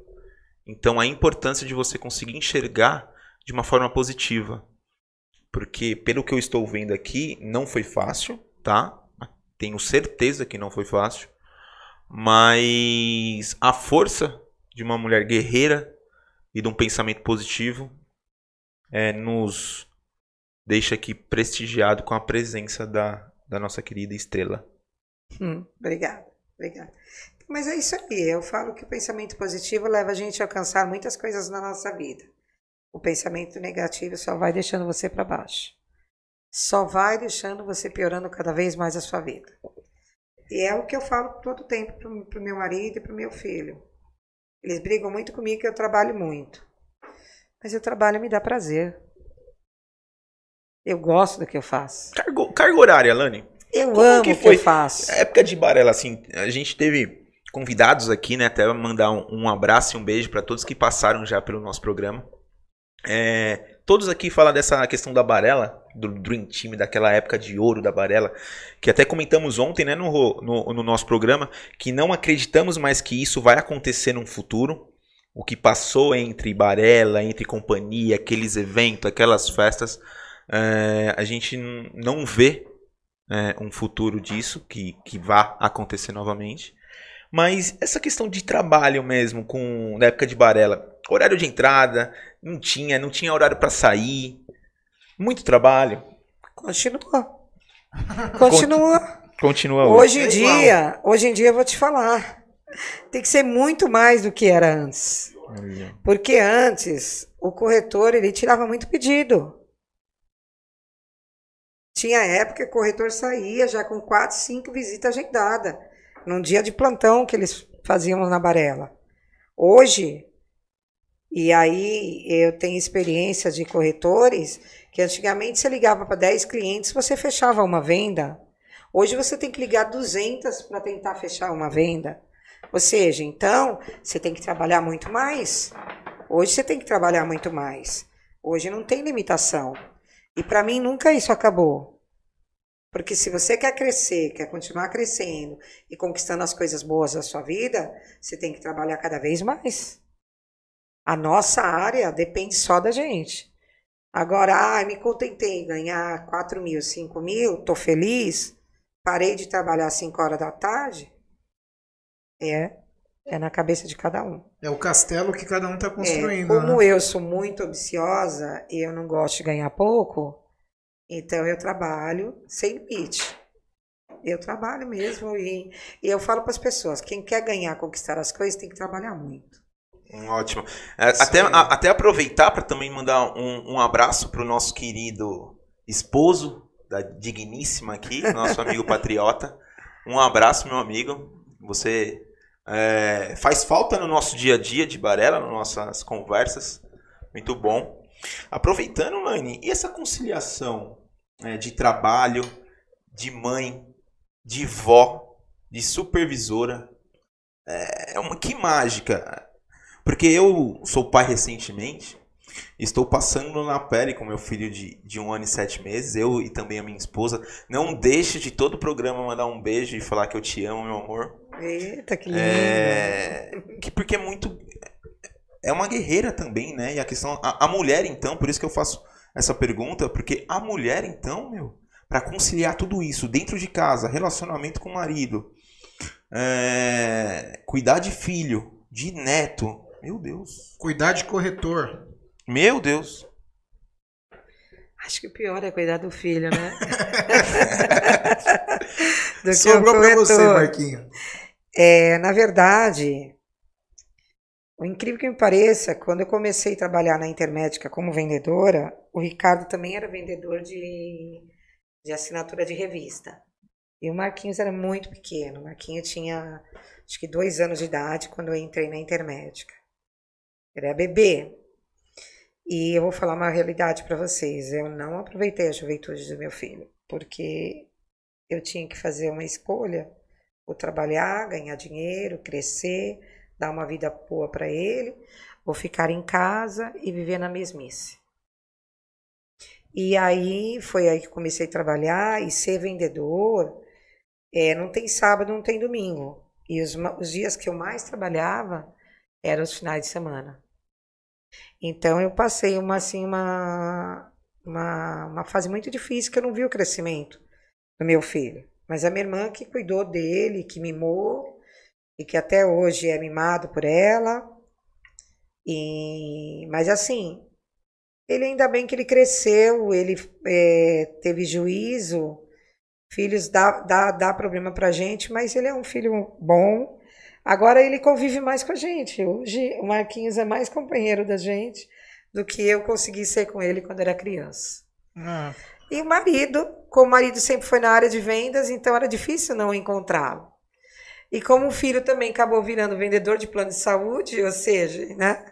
Então, a importância de você conseguir enxergar de uma forma positiva. Porque, pelo que eu estou vendo aqui, não foi fácil, tá? Tenho certeza que não foi fácil. Mas a força de uma mulher guerreira e de um pensamento positivo é, nos deixa aqui prestigiado com a presença da, da nossa querida estrela. Hum, obrigada, obrigada. Mas é isso aí, eu falo que o pensamento positivo leva a gente a alcançar muitas coisas na nossa vida. O pensamento negativo só vai deixando você para baixo. Só vai deixando você piorando cada vez mais a sua vida. E é o que eu falo todo tempo para o meu marido e para o meu filho. Eles brigam muito comigo que eu trabalho muito. Mas o trabalho me dá prazer. Eu gosto do que eu faço. Cargo, carga horária, Lani. Eu Como amo que o que eu faço. época de Barela, assim, a gente teve convidados aqui, né? Até mandar um, um abraço e um beijo para todos que passaram já pelo nosso programa. É, todos aqui falam dessa questão da Barela, do Dream Team, daquela época de ouro da Barela, que até comentamos ontem né, no, no, no nosso programa, que não acreditamos mais que isso vai acontecer no futuro o que passou entre Barela, entre companhia, aqueles eventos, aquelas festas, é, a gente não vê é, um futuro disso que, que vá acontecer novamente. Mas essa questão de trabalho mesmo, com na época de Barela, horário de entrada, não tinha, não tinha horário para sair, muito trabalho. Continua. Continua. Continua. Hoje em é dia, hoje em dia eu vou te falar. Tem que ser muito mais do que era antes. Porque antes o corretor ele tirava muito pedido. Tinha época que o corretor saía já com quatro, cinco visitas agendadas num dia de plantão que eles faziam na Barela. Hoje, e aí eu tenho experiência de corretores que antigamente você ligava para 10 clientes, você fechava uma venda. Hoje você tem que ligar 200 para tentar fechar uma venda. Ou seja, então, você tem que trabalhar muito mais. Hoje você tem que trabalhar muito mais. Hoje não tem limitação. E para mim nunca isso acabou. Porque se você quer crescer, quer continuar crescendo e conquistando as coisas boas da sua vida, você tem que trabalhar cada vez mais. A nossa área depende só da gente. Agora, ah, me contentei em ganhar 4 mil, 5 mil, tô feliz, parei de trabalhar às 5 horas da tarde, é, é na cabeça de cada um. É o castelo que cada um está construindo. É, como né? eu sou muito ambiciosa e eu não gosto de ganhar pouco, então eu trabalho sem limite. Eu trabalho mesmo e, e eu falo para as pessoas: quem quer ganhar, conquistar as coisas, tem que trabalhar muito. Ótimo. É, até, a, até aproveitar para também mandar um, um abraço para o nosso querido esposo da digníssima aqui, nosso amigo patriota. Um abraço, meu amigo. Você é, faz falta no nosso dia a dia de Barela, nas nossas conversas. Muito bom. Aproveitando, Lani, e essa conciliação é, de trabalho, de mãe, de vó, de supervisora? É, é uma que mágica. Porque eu sou pai recentemente, estou passando na pele com meu filho de, de um ano e sete meses, eu e também a minha esposa. Não deixe de todo o programa mandar um beijo e falar que eu te amo, meu amor. Eita, que lindo. É, que porque é muito. É uma guerreira também, né? E a questão. A, a mulher, então, por isso que eu faço essa pergunta, porque a mulher, então, meu, para conciliar tudo isso dentro de casa, relacionamento com o marido, é, cuidar de filho, de neto, meu Deus. Cuidar de corretor. Meu Deus. Acho que o pior é cuidar do filho, né? do Sobrou para você, Marquinho. É, na verdade, o incrível que me pareça, quando eu comecei a trabalhar na Intermédica como vendedora, o Ricardo também era vendedor de, de assinatura de revista. E o Marquinhos era muito pequeno. O Marquinhos tinha, acho que dois anos de idade quando eu entrei na Intermédica. Ele era bebê. E eu vou falar uma realidade para vocês. Eu não aproveitei a juventude do meu filho, porque eu tinha que fazer uma escolha Vou trabalhar, ganhar dinheiro, crescer, dar uma vida boa para ele, vou ficar em casa e viver na mesmice. E aí foi aí que comecei a trabalhar e ser vendedor. É, não tem sábado, não tem domingo. E os, os dias que eu mais trabalhava eram os finais de semana. Então eu passei uma assim uma, uma, uma fase muito difícil que eu não vi o crescimento do meu filho. Mas a minha irmã que cuidou dele, que mimou e que até hoje é mimado por ela. E mas assim, ele ainda bem que ele cresceu, ele é, teve juízo. Filhos dá, dá, dá problema pra gente, mas ele é um filho bom. Agora ele convive mais com a gente. Hoje o Marquinhos é mais companheiro da gente do que eu consegui ser com ele quando era criança. Ah. E o marido, como o marido sempre foi na área de vendas, então era difícil não encontrá-lo. E como o filho também acabou virando vendedor de plano de saúde, ou seja, né?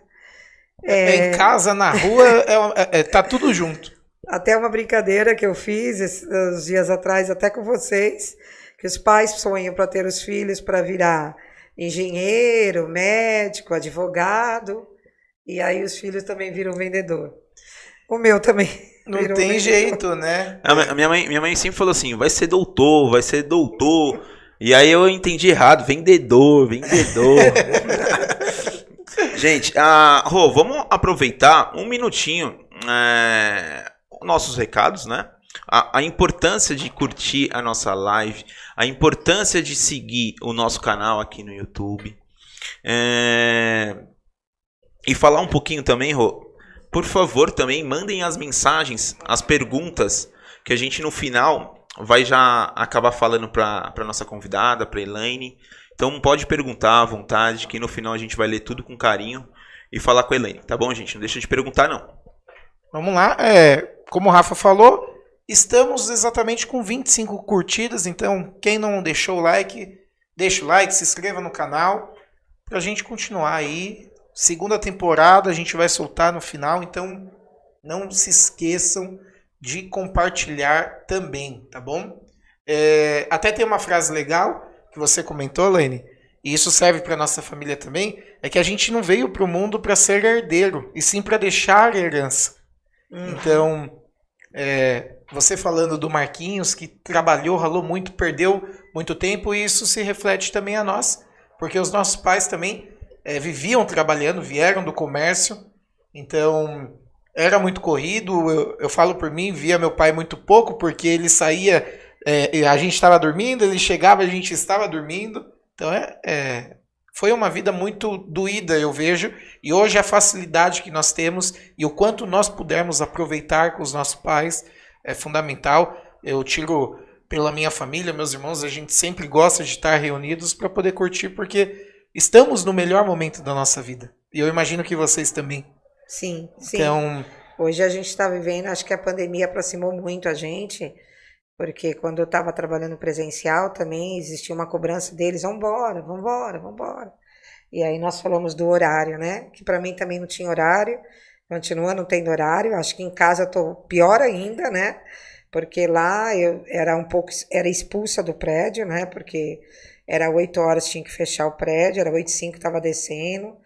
É, é em casa, na rua, é, é, é, tá tudo junto. Até uma brincadeira que eu fiz esses dias atrás, até com vocês, que os pais sonham para ter os filhos para virar engenheiro, médico, advogado, e aí os filhos também viram vendedor. O meu também. Não tem vendedor. jeito, né? A minha mãe, minha mãe sempre falou assim: vai ser doutor, vai ser doutor. E aí eu entendi errado, vendedor, vendedor. Gente, uh, Rô, vamos aproveitar um minutinho é, nossos recados, né? A, a, importância de curtir a nossa live, a importância de seguir o nosso canal aqui no YouTube. É, e falar um pouquinho também, Rô, por favor, também mandem as mensagens, as perguntas, que a gente no final vai já acabar falando para nossa convidada, para Elaine. Então pode perguntar à vontade, que no final a gente vai ler tudo com carinho e falar com a Elaine, tá bom, gente? Não deixa de perguntar, não. Vamos lá. É, como o Rafa falou, estamos exatamente com 25 curtidas, então quem não deixou o like, deixa o like, se inscreva no canal para a gente continuar aí. Segunda temporada a gente vai soltar no final, então não se esqueçam de compartilhar também, tá bom? É, até tem uma frase legal que você comentou, Lene, e isso serve para nossa família também, é que a gente não veio para o mundo para ser herdeiro, e sim para deixar herança. Uhum. Então, é, você falando do Marquinhos, que trabalhou, ralou muito, perdeu muito tempo, e isso se reflete também a nós, porque os nossos pais também é, viviam trabalhando, vieram do comércio, então era muito corrido. Eu, eu falo por mim, via meu pai muito pouco, porque ele saía é, a gente estava dormindo, ele chegava, a gente estava dormindo. Então é, é, foi uma vida muito doída, eu vejo. E hoje a facilidade que nós temos e o quanto nós pudermos aproveitar com os nossos pais é fundamental. Eu tiro pela minha família, meus irmãos, a gente sempre gosta de estar reunidos para poder curtir, porque estamos no melhor momento da nossa vida. E eu imagino que vocês também. Sim, sim. Então, hoje a gente está vivendo, acho que a pandemia aproximou muito a gente porque quando eu estava trabalhando presencial também existia uma cobrança deles, vambora, vambora, vambora. E aí nós falamos do horário, né? Que para mim também não tinha horário, continua não tendo horário. Acho que em casa eu tô pior ainda, né? Porque lá eu era um pouco, era expulsa do prédio, né? Porque era oito horas, tinha que fechar o prédio, era oito e cinco, estava descendo.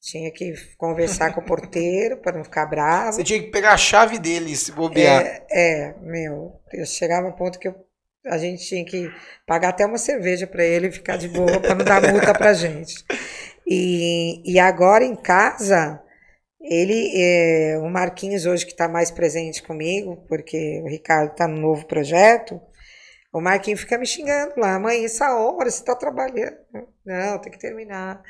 Tinha que conversar com o porteiro para não ficar bravo. Você tinha que pegar a chave dele se bobear. É, é meu. Eu chegava a um ponto que eu, a gente tinha que pagar até uma cerveja para ele ficar de boa para não dar multa para gente. E, e agora em casa, ele, é, o Marquinhos hoje que está mais presente comigo, porque o Ricardo está no novo projeto, o Marquinhos fica me xingando lá, mãe, essa hora você está trabalhando. Não, tem que terminar.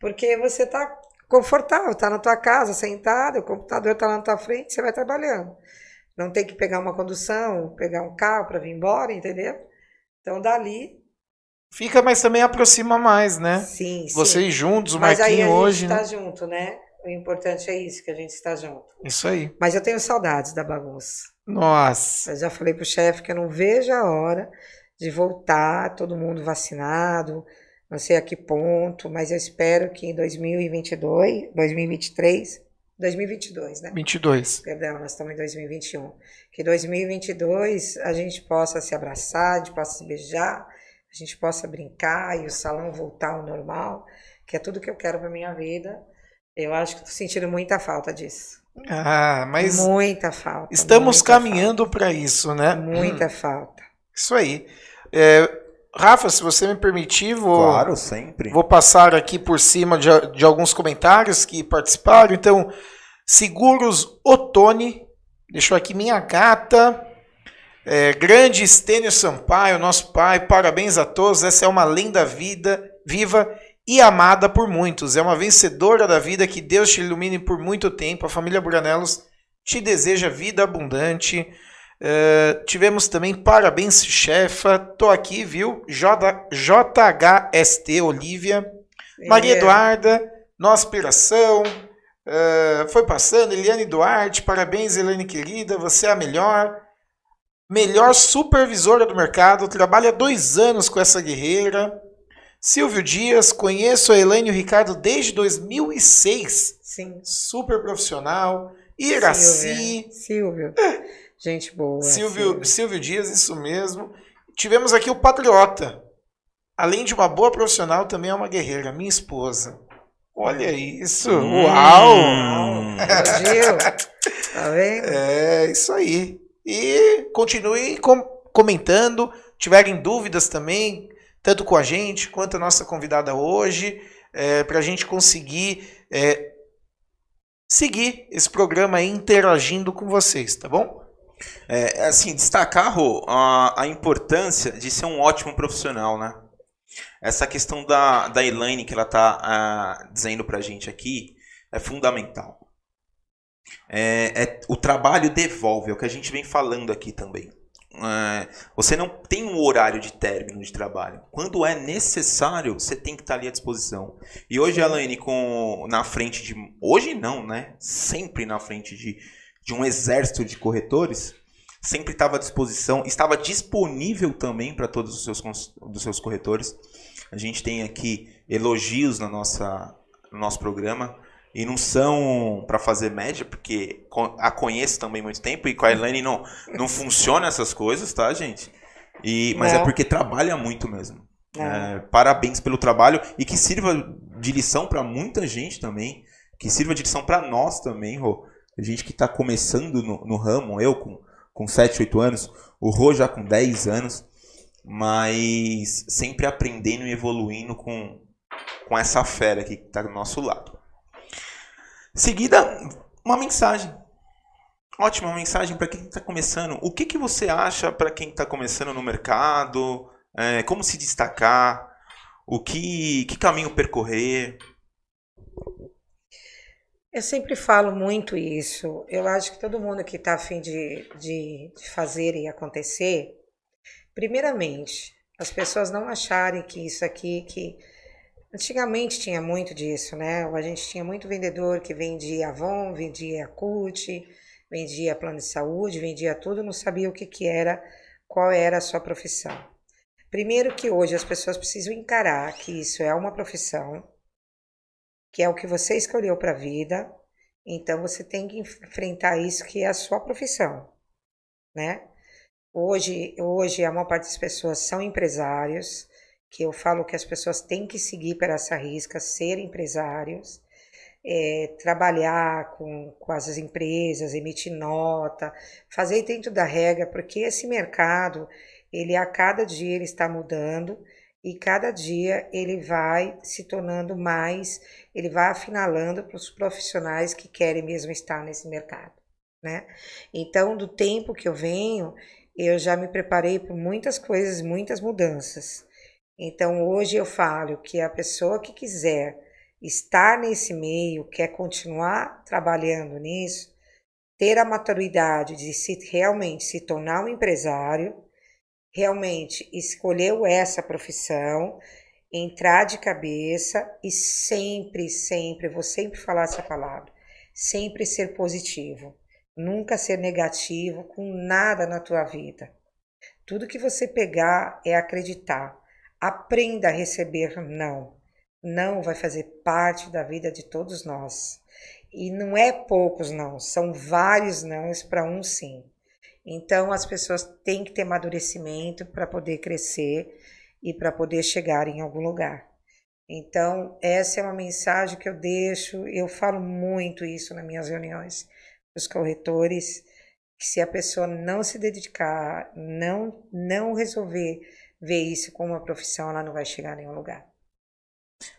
Porque você está confortável, tá na tua casa, sentado, o computador tá lá na tua frente, você vai trabalhando. Não tem que pegar uma condução, pegar um carro para vir embora, entendeu? Então dali fica, mas também aproxima mais, né? Sim, Vocês sim. juntos, o mas Marquinho hoje, né? Mas aí a gente está junto, né? O importante é isso, que a gente está junto. Isso aí. Mas eu tenho saudades da bagunça. Nossa. Eu já falei pro chefe que eu não vejo a hora de voltar, todo mundo vacinado, não sei a que ponto, mas eu espero que em 2022, 2023, 2022, né? 22. Perdão, nós estamos em 2021. Que 2022 a gente possa se abraçar, a gente possa se beijar, a gente possa brincar e o salão voltar ao normal, que é tudo que eu quero para minha vida. Eu acho que estou sentindo muita falta disso. Ah, mas muita falta. Estamos muita caminhando para isso, né? Muita falta. Isso aí. É, Rafa, se você me permitir, vou, Claro, sempre. vou passar aqui por cima de, de alguns comentários que participaram. Então, Seguros Otone, deixou aqui minha gata. É, grande Estênio Sampaio, nosso pai, parabéns a todos. Essa é uma lenda vida, viva e amada por muitos. É uma vencedora da vida. Que Deus te ilumine por muito tempo. A família Buranelos te deseja vida abundante. Uh, tivemos também parabéns, chefa. Tô aqui, viu? J, JHST Olivia. Maria É. Eduarda, nossa aspiração. Uh, foi passando. Eliane Duarte, parabéns, Eliane querida. Você é a melhor. Melhor supervisora do mercado. Trabalha dois anos com essa guerreira. Silvio Dias, conheço a Elaine e o Ricardo desde 2006. Sim. Super profissional. Iraci. Silvio. Gente boa. Silvio, Silvio Dias, isso mesmo. Tivemos aqui o Patriota. Além de uma boa profissional, também é uma guerreira, minha esposa. Olha isso. Hum. Uau! Elogio. Tá vendo? É, isso aí. E continue com- comentando. Tiverem dúvidas também, tanto com a gente quanto a nossa convidada hoje, para a gente conseguir é, seguir esse programa aí interagindo com vocês, tá bom? É, assim, destacar, Rô, a, a importância de ser um ótimo profissional, né? Essa questão da, da Elaine que ela tá ah, dizendo pra gente aqui é fundamental. É, é- o trabalho devolve, é o que a gente vem falando aqui também. É, você não tem um horário de término de trabalho. Quando é necessário, você tem que estar ali à disposição. E hoje Elaine com, na frente de. Hoje não, né? Sempre na frente de, de um exército de corretores, sempre estava à disposição, estava disponível também para todos os seus, dos seus corretores. A gente tem aqui elogios na nossa, no nosso programa. E não são para fazer média, porque a conheço também há muito tempo e com a Elaine não, não funciona essas coisas, tá, gente? E, mas é porque trabalha muito mesmo. Não. É, parabéns pelo trabalho e que sirva de lição para muita gente também, que sirva de lição para nós também, Rô. A gente que está começando no, no ramo, eu com, com 7, 8 anos, o Rô já com 10 anos, mas sempre aprendendo e evoluindo com, com essa fera aqui que está do nosso lado. Seguida, uma mensagem. Ótima mensagem para quem está começando. O que, que você acha para quem está começando no mercado? É, como se destacar? O que, que caminho percorrer? Eu sempre falo muito isso. Eu acho que todo mundo que está afim de, de, de fazer e acontecer, primeiramente, as pessoas não acharem que isso aqui, que antigamente tinha muito disso, né? A gente tinha muito vendedor que vendia Avon, vendia Yakult, vendia plano de saúde, vendia tudo, não sabia o que, que era, qual era a sua profissão. Primeiro que hoje as pessoas precisam encarar que isso é uma profissão, que é o que você escolheu para a vida, então você tem que enfrentar isso que é a sua profissão, né? Hoje, hoje a maior parte das pessoas são empresários, que eu falo que as pessoas têm que seguir para essa risca, ser empresários, é, trabalhar com, com as empresas, emitir nota, fazer dentro da regra, porque esse mercado, ele a cada dia ele está mudando e cada dia ele vai se tornando mais, ele vai afinalando para os profissionais que querem mesmo estar nesse mercado, né? Então, do tempo que eu venho, eu já me preparei por muitas coisas, muitas mudanças. Então, hoje eu falo que a pessoa que quiser estar nesse meio, quer continuar trabalhando nisso, ter a maturidade de se realmente se tornar um empresário, realmente escolheu essa profissão, entrar de cabeça e sempre, sempre, vou sempre falar essa palavra, sempre ser positivo, nunca ser negativo com nada na tua vida. Tudo que você pegar é acreditar. Aprenda a receber não. Não vai fazer parte da vida de todos nós. E não é poucos não, são vários nãos para um sim. Então as pessoas têm que ter amadurecimento para poder crescer e para poder chegar em algum lugar. Então, essa é uma mensagem que eu deixo, eu falo muito isso nas minhas reuniões os corretores, que se a pessoa não se dedicar, não não resolver ver isso como uma profissão, ela não vai chegar a nenhum lugar.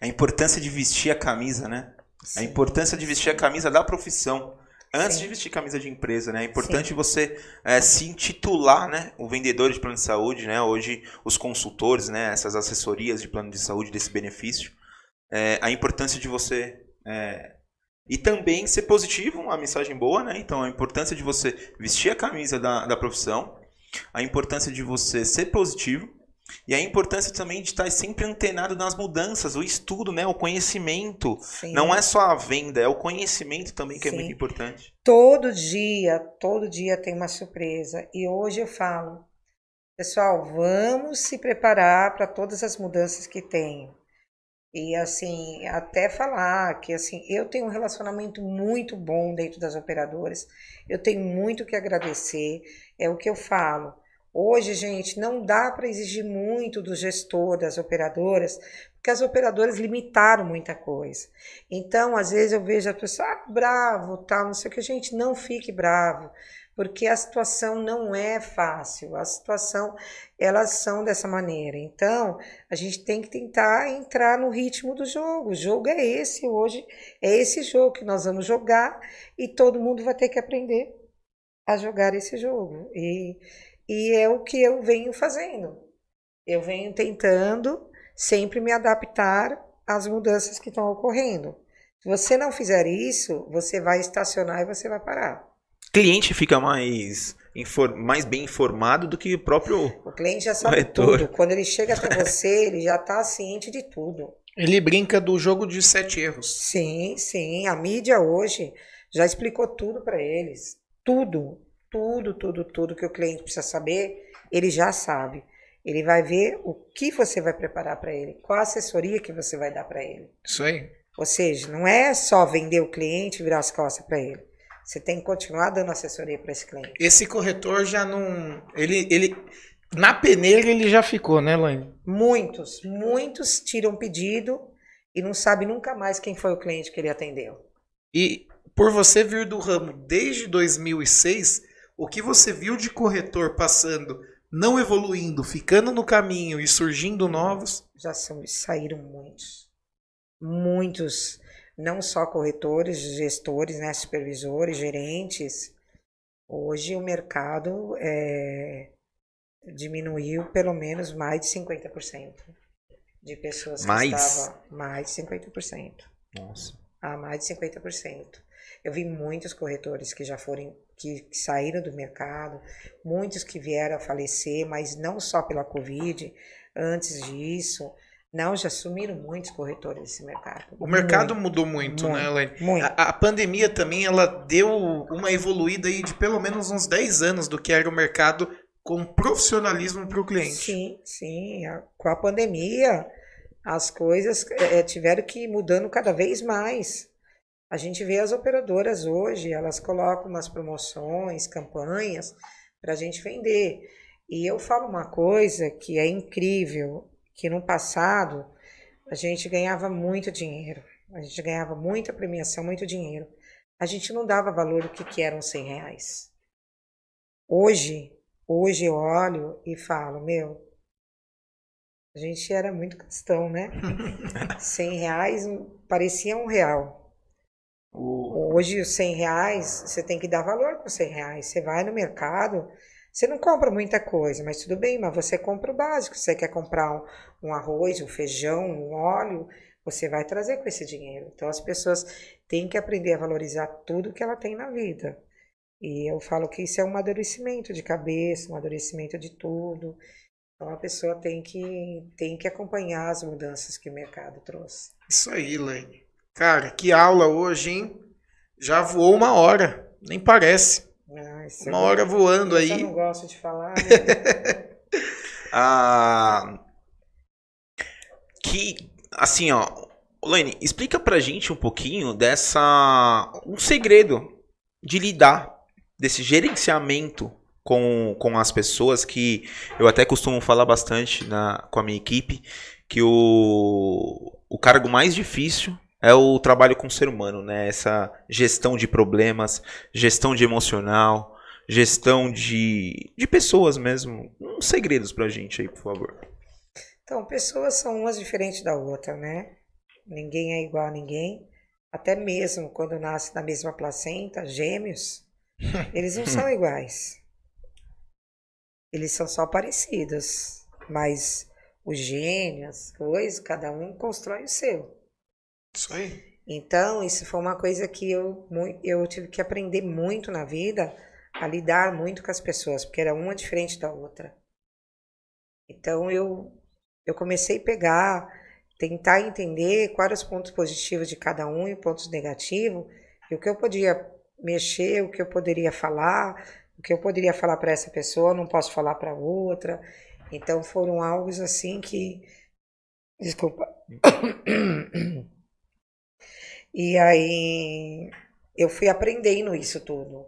A importância de vestir a camisa, né? Sim. A importância de vestir a camisa da profissão. Antes Sim. de vestir camisa de empresa, né? É importante Sim. você é, se intitular, né? O vendedor de plano de saúde, né? Hoje, os consultores, né? Essas assessorias de plano de saúde desse benefício. É, a importância de você é, e também ser positivo, uma mensagem boa, né? Então, a importância de você vestir a camisa da, da profissão, a importância de você ser positivo, e a importância também de estar sempre antenado nas mudanças, o estudo, né? O conhecimento. Sim. Não é só a venda, é o conhecimento também que Sim. é muito importante. Todo dia, todo dia tem uma surpresa. E hoje eu falo, pessoal, vamos se preparar para todas as mudanças que tem. E assim, até falar que assim, eu tenho um relacionamento muito bom dentro das operadoras. Eu tenho muito que agradecer, é o que eu falo. Hoje, gente, não dá para exigir muito do gestor das operadoras, porque as operadoras limitaram muita coisa. Então, às vezes eu vejo a pessoa ah, bravo, tal, não sei o que, gente, não fique bravo porque a situação não é fácil, a situação, elas são dessa maneira. Então, a gente tem que tentar entrar no ritmo do jogo. O jogo é esse hoje, é esse jogo que nós vamos jogar e todo mundo vai ter que aprender a jogar esse jogo. E, e é o que eu venho fazendo. Eu venho tentando sempre me adaptar às mudanças que estão ocorrendo. Se você não fizer isso, você vai estacionar e você vai parar cliente fica mais, mais bem informado do que o próprio. O cliente já sabe corretor. tudo. Quando ele chega até você, ele já está ciente de tudo. Ele brinca do jogo de sete erros. Sim, sim. A mídia hoje já explicou tudo para eles. Tudo, tudo, tudo, tudo que o cliente precisa saber, ele já sabe. Ele vai ver o que você vai preparar para ele, qual a assessoria que você vai dar para ele. Isso aí. Ou seja, não é só vender o cliente e virar as costas para ele. Você tem que continuar dando assessoria para esse cliente. Esse corretor já não. Ele, ele, na peneira ele já ficou, né, Laine? Muitos, muitos tiram pedido e não sabe nunca mais quem foi o cliente que ele atendeu. E por você vir do ramo desde 2006, o que você viu de corretor passando, não evoluindo, ficando no caminho e surgindo novos? Já são, saíram muitos. Muitos não só corretores, gestores, né, supervisores, gerentes. Hoje o mercado é, diminuiu pelo menos mais de 50% de pessoas mais? que estavam. Mais de 50%. Nossa. Ah, mais de 50%. Eu vi muitos corretores que já foram, que, que saíram do mercado, muitos que vieram a falecer, mas não só pela Covid, antes disso não, já sumiram muitos corretores desse mercado. O mercado muito, mudou muito, muito né, Elaine? Muito. A, a, pandemia também ela deu uma evoluída aí de pelo menos uns 10 anos do que era o mercado com profissionalismo para o cliente. Sim, sim. Com a pandemia, as coisas é, tiveram que ir mudando cada vez mais. A gente vê as operadoras hoje, elas colocam umas promoções, campanhas para a gente vender. E eu falo uma coisa que é incrível que no passado a gente ganhava muito dinheiro, a gente ganhava muita premiação, muito dinheiro. A gente não dava valor do que, que eram 100 reais. Hoje, hoje eu olho e falo, meu, a gente era muito castão, né? 100 reais parecia um real. Hoje, os 100 reais, você tem que dar valor para os 100 reais. Você vai no mercado, você não compra muita coisa, mas tudo bem, mas você compra o básico. Você quer comprar um, um arroz, um feijão, um óleo, você vai trazer com esse dinheiro. Então as pessoas têm que aprender a valorizar tudo que ela tem na vida. E eu falo que isso é um amadurecimento de cabeça, um amadurecimento de tudo. Então a pessoa tem que, tem que acompanhar as mudanças que o mercado trouxe. Isso aí, Lene. Cara, que aula hoje, hein? Já voou uma hora, nem parece. Ah, Uma hora voando aí. Eu não gosto de falar. Né? ah, que, assim, ó. Lene, explica pra gente um pouquinho dessa. Um segredo de lidar, desse gerenciamento com, com as pessoas que eu até costumo falar bastante na, com a minha equipe que o, o cargo mais difícil é o trabalho com o ser humano, né? Essa gestão de problemas, gestão de emocional, gestão de, de pessoas mesmo. Uns segredos pra gente aí, por favor. Então, pessoas são umas diferentes da outra, né? Ninguém é igual a ninguém. Até mesmo quando nasce na mesma placenta, gêmeos, eles não são iguais. Eles são só parecidos. Mas os gênios, coisas, cada um constrói o seu. Isso aí. Então, isso foi uma coisa que eu, eu tive que aprender muito na vida, a lidar muito com as pessoas, porque era uma diferente da outra. Então, eu, eu comecei a pegar, tentar entender quais os pontos positivos de cada um e pontos negativos, e o que eu podia mexer, o que eu poderia falar, o que eu poderia falar para essa pessoa, não posso falar para outra. Então, foram algo assim que. Desculpa. E aí eu fui aprendendo isso tudo.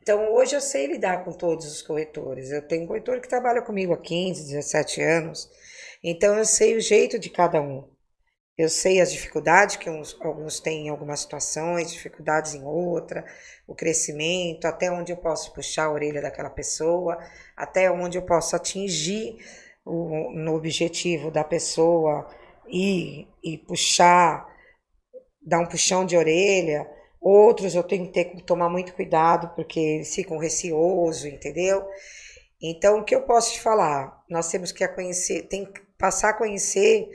Então hoje eu sei lidar com todos os corretores. Eu tenho um corretor que trabalha comigo há 15, 17 anos. Então eu sei o jeito de cada um. Eu sei as dificuldades que uns, alguns têm em algumas situações, dificuldades em outra, o crescimento, até onde eu posso puxar a orelha daquela pessoa, até onde eu posso atingir o, no objetivo da pessoa e, e puxar dar um puxão de orelha. Outros eu tenho que ter tomar muito cuidado porque eles ficam receosos, entendeu? Então, o que eu posso te falar? Nós temos que conhecer, tem que passar a conhecer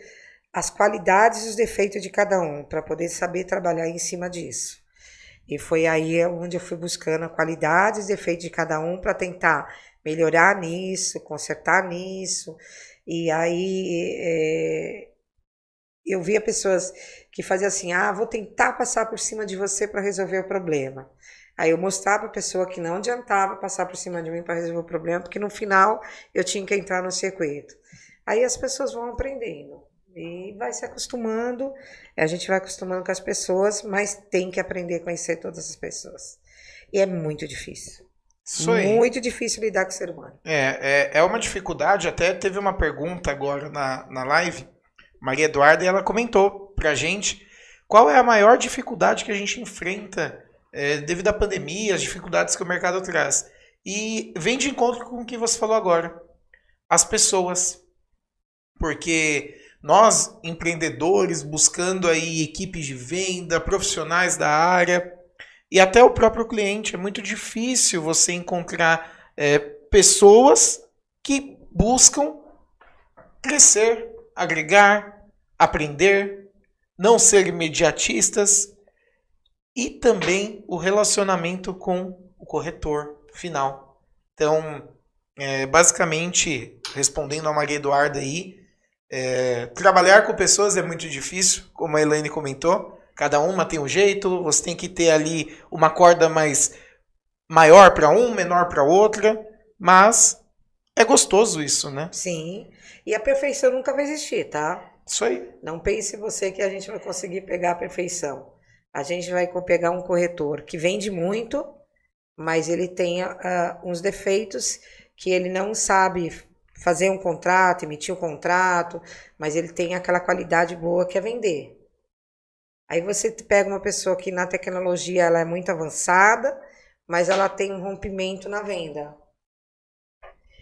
as qualidades e os defeitos de cada um para poder saber trabalhar em cima disso. E foi aí onde eu fui buscando a qualidade e os defeitos de cada um para tentar melhorar nisso, consertar nisso. E aí é, eu via pessoas que faziam assim: ah, vou tentar passar por cima de você para resolver o problema. Aí eu mostrava para a pessoa que não adiantava passar por cima de mim para resolver o problema, porque no final eu tinha que entrar no circuito. Aí as pessoas vão aprendendo e vai se acostumando. A gente vai acostumando com as pessoas, mas tem que aprender a conhecer todas as pessoas. E é muito difícil. Isso aí. Muito difícil lidar com o ser humano. É, é, é uma dificuldade. Até teve uma pergunta agora na, na live Maria Eduarda, e ela comentou pra gente qual é a maior dificuldade que a gente enfrenta é, devido à pandemia, as dificuldades que o mercado traz. E vem de encontro com o que você falou agora. As pessoas. Porque nós, empreendedores, buscando aí equipes de venda, profissionais da área, e até o próprio cliente, é muito difícil você encontrar é, pessoas que buscam crescer, agregar, aprender, não ser imediatistas e também o relacionamento com o corretor final. Então, é, basicamente, respondendo a Maria Eduarda aí, é, trabalhar com pessoas é muito difícil, como a Elaine comentou. Cada uma tem um jeito, você tem que ter ali uma corda mais maior para um, menor para outra, mas é gostoso isso, né? Sim. E a perfeição nunca vai existir, tá? Isso aí. Não pense você que a gente vai conseguir pegar a perfeição. A gente vai pegar um corretor que vende muito, mas ele tem uh, uns defeitos que ele não sabe fazer um contrato, emitir um contrato, mas ele tem aquela qualidade boa que é vender. Aí você pega uma pessoa que na tecnologia ela é muito avançada, mas ela tem um rompimento na venda.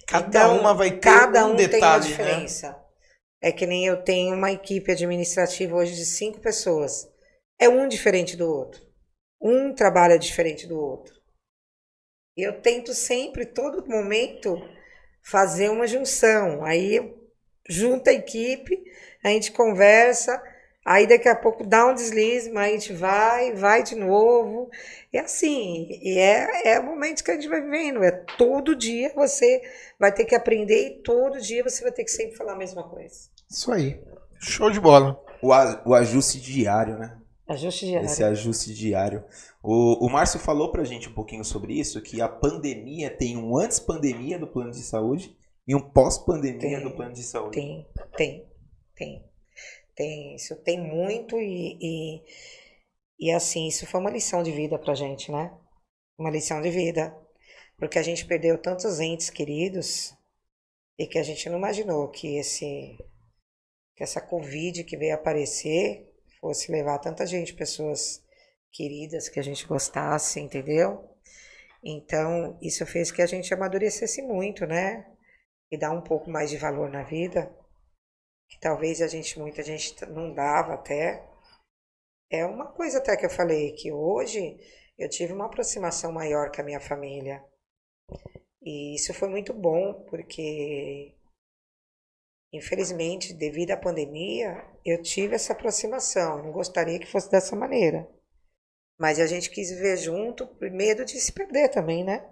Cada então, uma vai ter cada um, um detalhe, tem uma né? diferença. Né? É que nem eu tenho uma equipe administrativa hoje de cinco pessoas. É um diferente do outro. Um trabalha diferente do outro. E eu tento sempre, todo momento, fazer uma junção. Aí eu junto a equipe, a gente conversa, Aí daqui a pouco dá um deslize, mas a gente vai, vai de novo. É assim, e é, é o momento que a gente vai vivendo. É todo dia você vai ter que aprender e todo dia você vai ter que sempre falar a mesma coisa. Isso aí. Show de bola. O, a, o ajuste diário, né? Ajuste diário. Esse ajuste diário. O, o Márcio falou pra gente um pouquinho sobre isso, que a pandemia tem um antes pandemia do plano de saúde e um pós pandemia do plano de saúde. Tem, tem, tem. Tem, isso tem muito e, e, e assim, isso foi uma lição de vida pra gente, né? Uma lição de vida. porque a gente perdeu tantos entes queridos e que a gente não imaginou que esse que essa Covid que veio aparecer fosse levar tanta gente, pessoas queridas que a gente gostasse, entendeu? Então, isso fez que a gente amadurecesse muito, né? E dar um pouco mais de valor na vida, que talvez a gente, muita gente não dava até. É uma coisa até que eu falei, que hoje eu tive uma aproximação maior com a minha família. E isso foi muito bom, porque infelizmente, devido à pandemia, eu tive essa aproximação. Eu não gostaria que fosse dessa maneira. Mas a gente quis viver junto por medo de se perder também, né?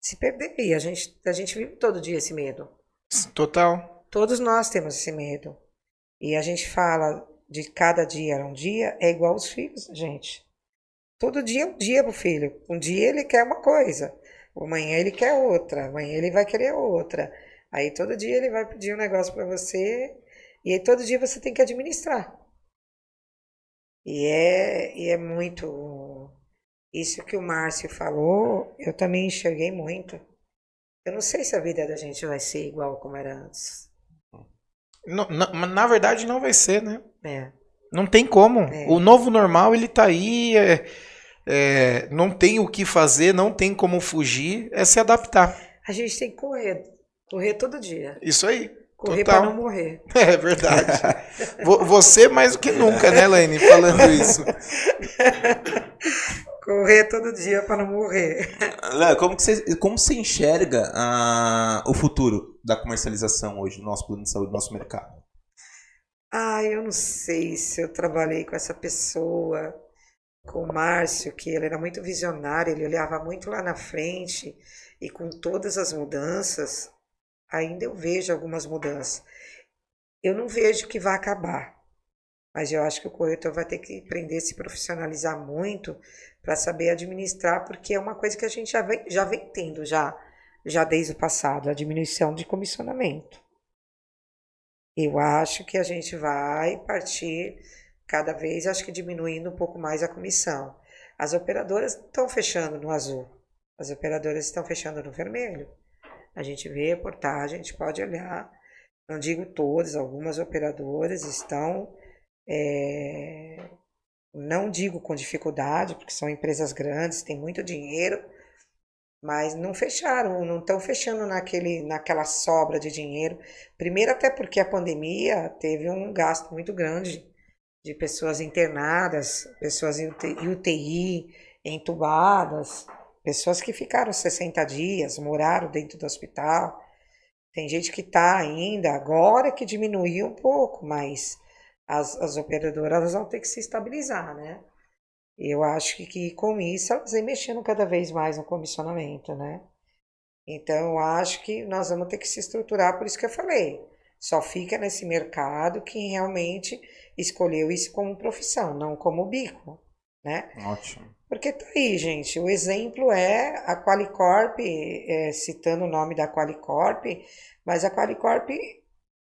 Se perder. E a gente, a gente vive todo dia esse medo. Total. Todos nós temos esse medo. E a gente fala de cada dia um dia, é igual os filhos, gente. Todo dia é um dia pro filho. Um dia ele quer uma coisa, amanhã ele quer outra, amanhã ele vai querer outra. Aí todo dia ele vai pedir um negócio para você e aí todo dia você tem que administrar. E é, e é muito. Isso que o Márcio falou, eu também enxerguei muito. Eu não sei se a vida da gente vai ser igual como era antes. Na, na, na verdade, não vai ser, né? É. Não tem como. É. O novo normal, ele tá aí. é- é, não tem o que fazer, não tem como fugir. É se adaptar. A gente tem que correr. Correr todo dia. Isso aí. Correr para não morrer. É verdade. Vo- Você mais do que nunca, né, Laine? Falando isso. Correr todo dia para não morrer. Léo, como, que você, como você enxerga ah, o futuro da comercialização hoje no nosso plano de saúde, no nosso mercado? Ah, eu não sei se eu trabalhei com essa pessoa, com o Márcio, que ele era muito visionário, ele olhava muito lá na frente, e com todas as mudanças, ainda eu vejo algumas mudanças. Eu não vejo que vai acabar, mas eu acho que o corretor vai ter que aprender a se profissionalizar muito para saber administrar, porque é uma coisa que a gente já vem, já vem tendo já, já desde o passado, a diminuição de comissionamento. Eu acho que a gente vai partir cada vez, acho que diminuindo um pouco mais a comissão. As operadoras estão fechando no azul, as operadoras estão fechando no vermelho. A gente vê reportagem, a gente pode olhar, não digo todas, algumas operadoras estão, é, não digo com dificuldade, porque são empresas grandes, têm muito dinheiro, mas não fecharam, não estão fechando naquele, naquela sobra de dinheiro. Primeiro, até porque a pandemia teve um gasto muito grande de pessoas internadas, pessoas em UTI, entubadas, pessoas que ficaram 60 dias, moraram dentro do hospital. Tem gente que está ainda, agora que diminuiu um pouco, mas as, as operadoras elas vão ter que se estabilizar, né? Eu acho que, que com isso elas vêm mexendo cada vez mais no comissionamento, né? Então eu acho que nós vamos ter que se estruturar, por isso que eu falei. Só fica nesse mercado quem realmente escolheu isso como profissão, não como bico, né? Ótimo. Porque tá aí, gente. O exemplo é a Qualicorp, é, citando o nome da Qualicorp, mas a Qualicorp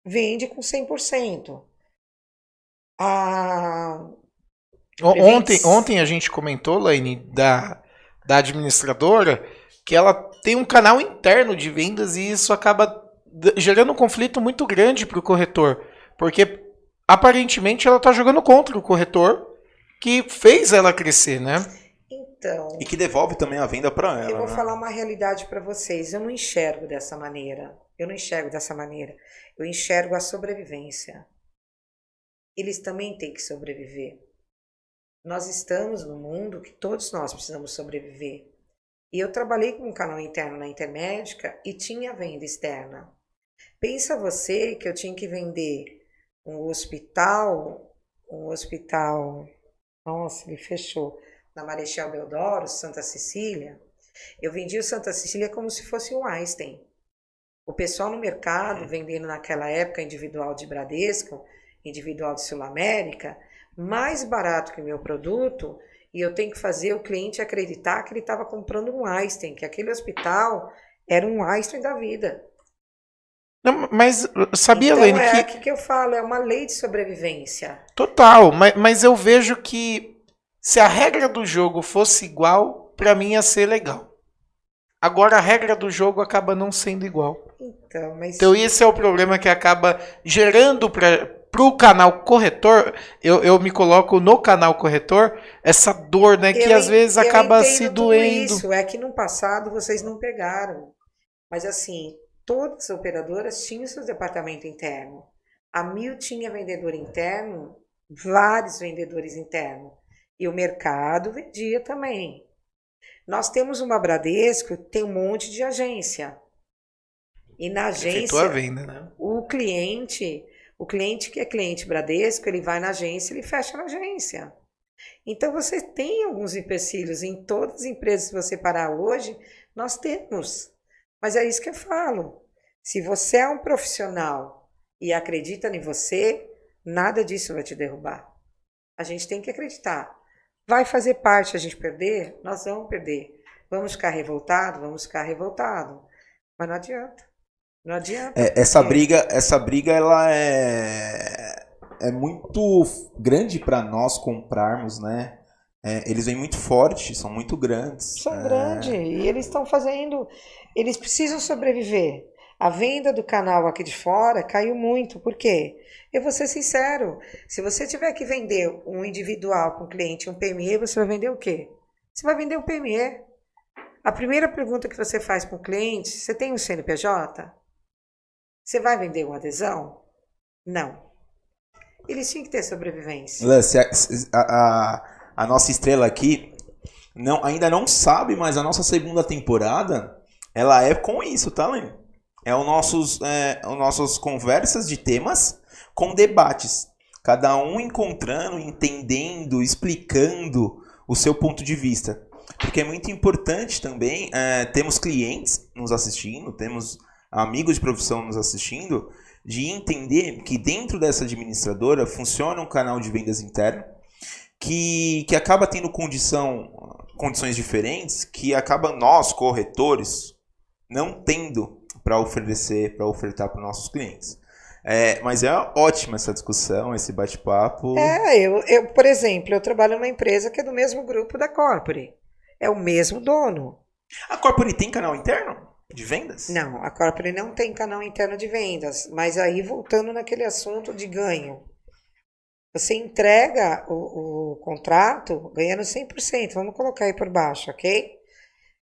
vende com 100%. A Preventes. Ontem, ontem a gente comentou, Laine, da, da administradora, que ela tem um canal interno de vendas e isso acaba gerando um conflito muito grande para o corretor. Porque aparentemente ela está jogando contra o corretor que fez ela crescer, né? Então, E que devolve também a venda para ela. eu vou né? falar uma realidade para vocês. Eu não enxergo dessa maneira. Eu não enxergo dessa maneira. Eu enxergo a sobrevivência. Eles também têm que sobreviver. Nós estamos num mundo que todos nós precisamos sobreviver. E eu trabalhei com um canal interno na Intermédica e tinha venda externa. Pensa você que eu tinha que vender um hospital, um hospital, nossa, ele fechou, na Marechal Deodoro, Santa Cecília. Eu vendia o Santa Cecília como se fosse um Einstein. O pessoal no mercado, vendendo naquela época individual de Bradesco, individual de Sul América, mais barato que o meu produto, e eu tenho que fazer o cliente acreditar que ele estava comprando um Einstein, que aquele hospital era um Einstein da vida. Não, mas sabia, então, Laine, é que que eu falo, é uma lei de sobrevivência. Total, mas, mas eu vejo que se a regra do jogo fosse igual, pra mim ia ser legal. Agora a regra do jogo acaba não sendo igual. Então, mas. Então esse é o problema que acaba gerando para o canal corretor, eu, eu me coloco no canal corretor, essa dor, né, que às vezes acaba se doendo. Isso é que no passado vocês não pegaram. Mas assim, todas as operadoras tinham seus departamentos internos. A Mil tinha vendedor interno, vários vendedores internos. E o mercado vendia também. Nós temos uma Bradesco tem um monte de agência. E na agência, venda, né? o cliente, o cliente que é cliente Bradesco, ele vai na agência, ele fecha na agência. Então você tem alguns empecilhos em todas as empresas que você parar hoje, nós temos. Mas é isso que eu falo. Se você é um profissional e acredita em você, nada disso vai te derrubar. A gente tem que acreditar. Vai fazer parte a gente perder? Nós vamos perder. Vamos ficar revoltado? Vamos ficar revoltado. Mas não adianta. Não adianta. É, essa porque- briga, essa briga ela é é muito grande para nós comprarmos, né? É, eles vêm muito fortes, são muito grandes. São É, grandes e eles estão fazendo. Eles precisam sobreviver. A venda do canal aqui de fora caiu muito. Por quê? Eu vou ser sincero. Se você tiver que vender um individual com um cliente, um PME, você vai vender o quê? Você vai vender um PME. A primeira pergunta que você faz para o cliente: você tem um CNPJ? Você vai vender uma adesão? Não. Eles tinham que ter sobrevivência. Lance, a, a- a nossa estrela aqui não, ainda não sabe, mas a nossa segunda temporada ela é com isso, tá, Lênin? É o nossos, é, o nossas conversas de temas com debates. Cada um encontrando, entendendo, explicando o seu ponto de vista. Porque é muito importante também, é, temos clientes nos assistindo, temos amigos de profissão nos assistindo, de entender que dentro dessa administradora funciona um canal de vendas interno que, que acaba tendo condição, condições diferentes, que acaba nós, corretores, não tendo para oferecer, para ofertar para nossos clientes. É, mas é ótima essa discussão, esse bate-papo. É, eu, eu, por exemplo, eu trabalho numa empresa que é do mesmo grupo da Corpore. É o mesmo dono. A Corpore tem canal interno de vendas? Não, a Corpore não tem canal interno de vendas, mas aí voltando naquele assunto de ganho. Você entrega o, o contrato ganhando 100%, vamos colocar aí por baixo, ok?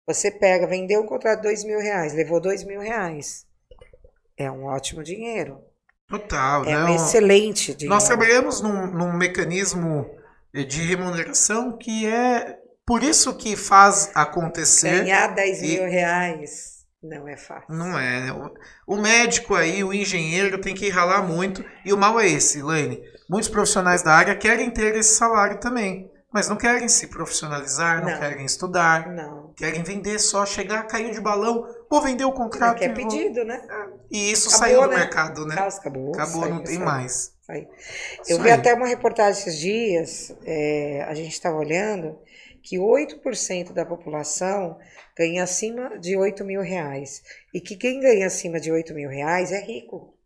Você pega, vendeu um contrato de dois mil reais, levou dois mil reais. É um ótimo dinheiro. Total, É né? um excelente dinheiro. Nós trabalhamos num, num mecanismo de remuneração que é por isso que faz acontecer. Ganhar 10 e- mil reais não é fácil. Não é. né? O, médico aí, o engenheiro tem que ralar muito. E o mal é esse, Lane. Muitos profissionais da área querem ter esse salário também. Mas não querem se profissionalizar, não, Não. querem estudar. Não. Querem vender só, chegar, caiu de balão, vou vender o contrato. É e vou- pedido, né? E isso Acabou, saiu do né? mercado, né? Acabou, acabou. Acabou, saiu, não tem saiu, mais. saiu. Isso Eu vi aí. até uma reportagem esses dias, é, a gente estava olhando, que 8% da população ganha acima de 8 mil reais. E que quem ganha acima de 8 mil reais é rico.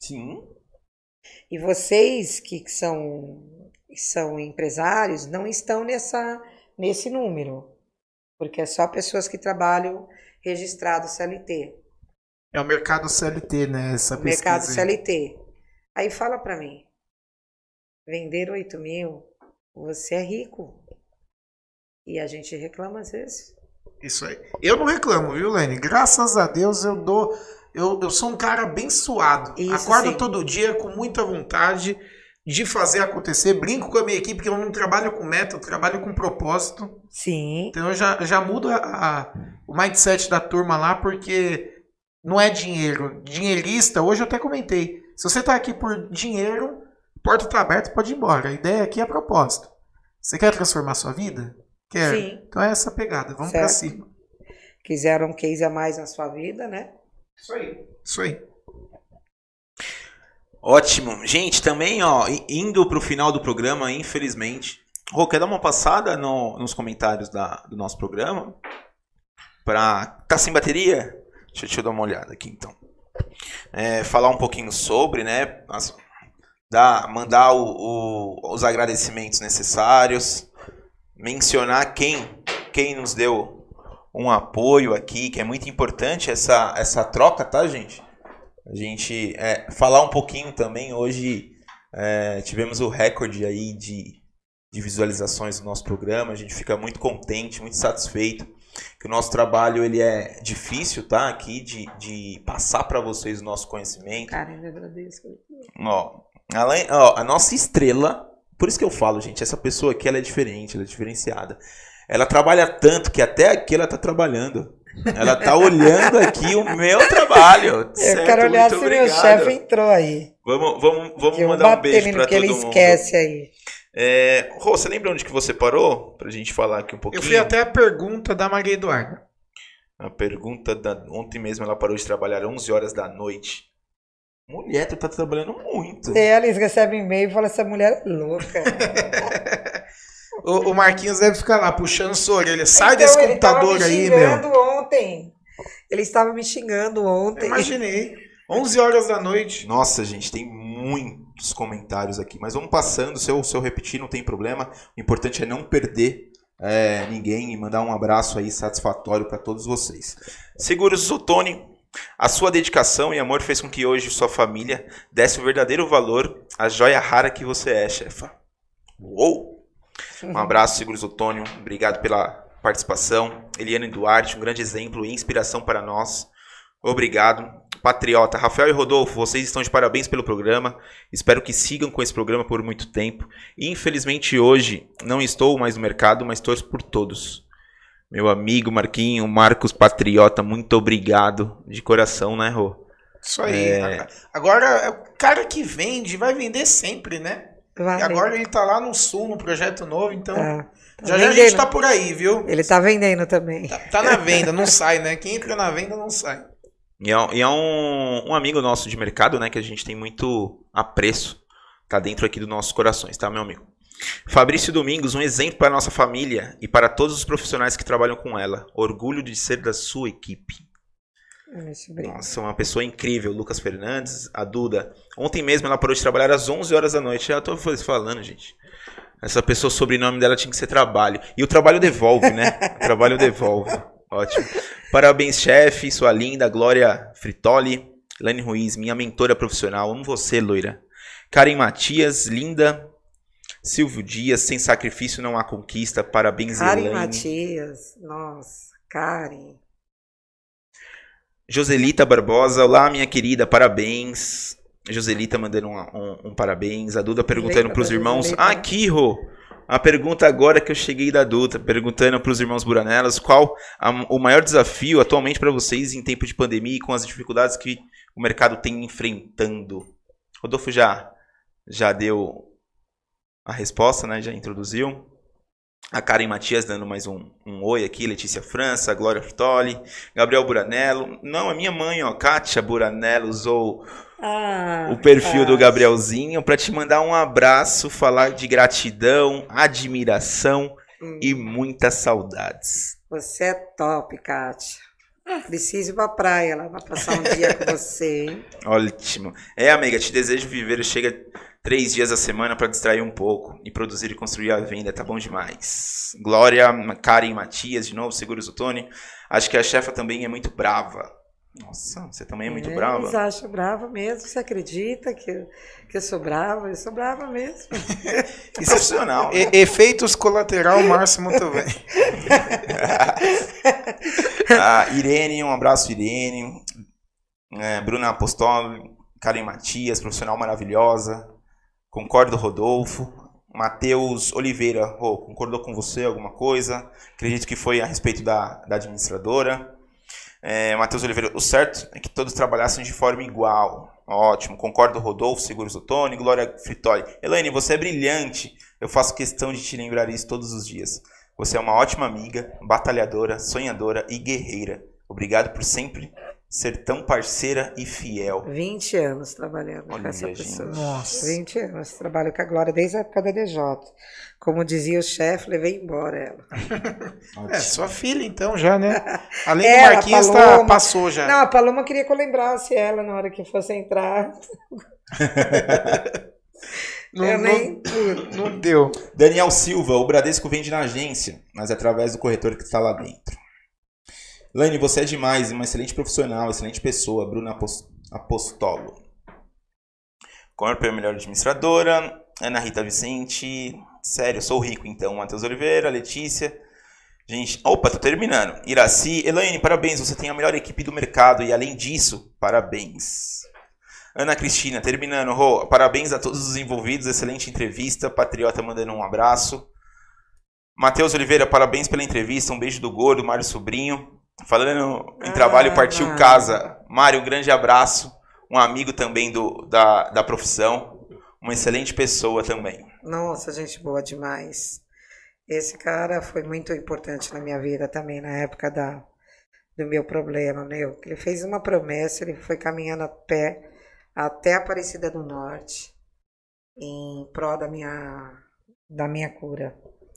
Sim. E vocês que são, são empresários não estão nessa, nesse número. Porque é só pessoas que trabalham registrado CLT. É o mercado CLT, né? Essa O mercado. CLT. Aí fala para mim, vender 8 mil, você é rico. E a gente reclama às vezes. Isso aí. Eu não reclamo, viu, Lene? Graças a Deus eu dou. Eu, eu sou um cara abençoado. Isso Acordo sim. todo dia com muita vontade de fazer acontecer. Brinco com a minha equipe, que eu não trabalho com meta, eu trabalho com propósito. Sim. Então eu já, já mudo a- a- o mindset da turma lá, porque não é dinheiro. Dinheirista, hoje eu até comentei. Se você tá aqui por dinheiro, porta tá aberta, pode ir embora. A ideia aqui é propósito. Você quer transformar sua vida? Quer? Sim. Então é essa pegada. Vamos pra Certo. cima. Quiseram um case a mais na sua vida, né? Isso aí. Isso aí. Ótimo. Gente, também, ó, indo pro final do programa, infelizmente. Rô, quer dar uma passada no- nos comentários da- do nosso programa? Pra. Tá sem bateria? Deixa, deixa eu dar uma olhada aqui então. É, falar um pouquinho sobre, né? as- dar, mandar o- o- os agradecimentos necessários. Mencionar quem, quem nos deu um apoio aqui, que é muito importante essa, essa troca, tá, gente? A gente é, falar um pouquinho também. Hoje é, tivemos o recorde aí de, de visualizações do nosso programa. A gente fica muito contente, muito satisfeito que o nosso trabalho ele é difícil, tá? Aqui de, de passar para vocês o nosso conhecimento. Cara, eu agradeço. Ó, além, ó, a nossa estrela, por isso que eu falo, gente, essa pessoa aqui ela é diferente, ela é diferenciada. Ela trabalha tanto que até aqui ela tá trabalhando. Ela tá olhando aqui o meu trabalho. Eu certo? quero olhar Muito se meu obrigado. chefe entrou aí. Vamos, vamos, vamos Eu mandar um beijo que todo ele mundo. esquece aí. É, Rô, você lembra onde que você parou? Pra gente falar aqui um pouquinho. Eu fui até a pergunta da Maria Eduarda. A pergunta da ontem mesmo ela parou de trabalhar 11 horas da noite. Mulher, tu tá trabalhando muito. E eles recebem e-mail e falam: essa mulher é louca. O, o Marquinhos deve ficar lá puxando sua orelha. Sai Então, desse ele tava computador me aí, xingando meu. ontem. Ele estava me xingando Eu ontem. imaginei. 11 horas da noite. Nossa, gente, tem muitos comentários aqui, mas vamos passando. Se eu, se eu repetir, não tem problema. O importante é não perder é, ninguém e mandar um abraço aí satisfatório para todos vocês. Seguros Zotoni, a sua dedicação e amor fez com que hoje sua família desse o verdadeiro valor à joia rara que você é, chefa. Uou! Um abraço, Seguros Otônio. Obrigado pela participação. Eliane Duarte, um grande exemplo e inspiração para nós. Obrigado. Patriota, Rafael e Rodolfo, vocês estão de parabéns pelo programa. Espero que sigam com esse programa por muito tempo. Infelizmente hoje não estou mais no mercado, mas torço por todos. Meu amigo Marquinho, Marcos Patriota, muito obrigado de coração, né, Rô? Isso aí. É. Agora, é o cara que vende, vai vender sempre, né? Vai. E agora ele tá lá no sul, no projeto novo, então Tá. Tá já já a gente tá por aí, viu? Ele tá vendendo também. Tá, tá na venda, não sai, né? Quem entra na venda não sai. E é, e é um, um amigo nosso de mercado, né, que a gente tem muito apreço. Tá dentro aqui dos nossos corações, tá, meu amigo? Fabrício Domingos, um exemplo para a nossa família e para todos os profissionais que trabalham com ela. Orgulho de ser da sua equipe. Brinco. Nossa, uma pessoa incrível. Lucas Fernandes, a Duda. Ontem mesmo ela parou de trabalhar às 11 horas da noite. Já tô falando, gente. Essa pessoa, o sobrenome dela tinha que ser trabalho. E o trabalho devolve, né? O trabalho devolve. Ótimo. Parabéns, chefe, sua linda. Glória Fritoli. Lane Ruiz, minha mentora profissional. Amo você, loira. Karen Matias, linda. Silvio Dias, sem sacrifício não há conquista. Parabéns, Karen Elaine. Matias. Nossa, Karen. Joselita Barbosa, olá minha querida, parabéns. Joselita mandando um, um- um parabéns. A Duda perguntando para os irmãos. Joselita? Ah, aqui, Rô. A pergunta agora que eu cheguei da Duda, perguntando para os irmãos Buranelas qual a- o maior desafio atualmente para vocês em tempo de pandemia e com as dificuldades que o mercado tem enfrentando. Rodolfo já já deu a resposta, né? Já introduziu. A Karen Matias dando mais um, um oi aqui, Letícia França, Glória Fritoli, Gabriel Buranello. Não, é minha mãe, ó, Kátia Buranello usou Ah, o perfil do Gabrielzinho para te mandar um abraço, falar de gratidão, admiração hum, e muitas saudades. Você é top, Kátia. Preciso ir pra praia lá pra passar um dia com você, hein? Ótimo. É, amiga, te desejo viver. Chega três dias a semana para distrair um pouco e produzir e construir a venda. Tá bom demais. Glória, Karen Matias, de novo, Seguros Otônio. Acho que a chefa também é muito brava. Nossa, você também é muito Eles brava. acham brava mesmo. Você acredita que, eu- que eu sou brava? Eu sou brava mesmo. E profissional. né? E- efeitos colateral máximo também. Ah, Irene, um abraço, Irene. É, Bruna Apostoli, Karen Matias, profissional maravilhosa. Concordo, Rodolfo. Matheus Oliveira, Rô, concordou com você alguma coisa? Acredito que foi a respeito da, da administradora. É, Matheus Oliveira, o certo é que todos trabalhassem de forma igual. Ótimo, concordo, Rodolfo, Seguros Otônio, Glória Fritoli. Elaine, você é brilhante. Eu faço questão de te lembrar isso todos os dias. Você é uma ótima amiga, batalhadora, sonhadora e guerreira. Obrigado por sempre ser tão parceira e fiel. 20 anos trabalhando Olha, com essa gente. pessoa. Nossa. 20 anos. Trabalho com a Glória desde a época da DJ. Como dizia o chefe, levei embora ela. É, sua filha então já, né? Além Ela, do Marquinhos, tá, Paloma. passou já. Não, a Paloma queria que eu lembrasse ela na hora que fosse entrar. não, eu não- nem... não deu. Daniel Silva, o Bradesco vende na agência, mas através do corretor que está lá dentro. Lane, você é demais, uma excelente profissional, excelente pessoa. Bruna Apostolo. Corpo é melhor administradora. Ana Rita Vicente. Sério, sou rico então. Matheus Oliveira, Letícia. Gente, opa, tô terminando. Iraci, Elaine, parabéns, você tem a melhor equipe do mercado e além disso, parabéns. Ana Cristina, terminando, parabéns a todos os envolvidos, excelente entrevista. Patriota mandando um abraço. Matheus Oliveira, parabéns pela entrevista, um beijo do gordo, Mário Sobrinho. Falando em trabalho, ah, partiu casa. Mário, um grande abraço. Um amigo também do, da, da profissão. Uma excelente pessoa também. Nossa, gente boa demais. Esse cara foi muito importante na minha vida também, na época da, do meu problema, meu. Ele fez uma promessa, ele foi caminhando a pé até Aparecida do Norte em prol da minha, da minha cura.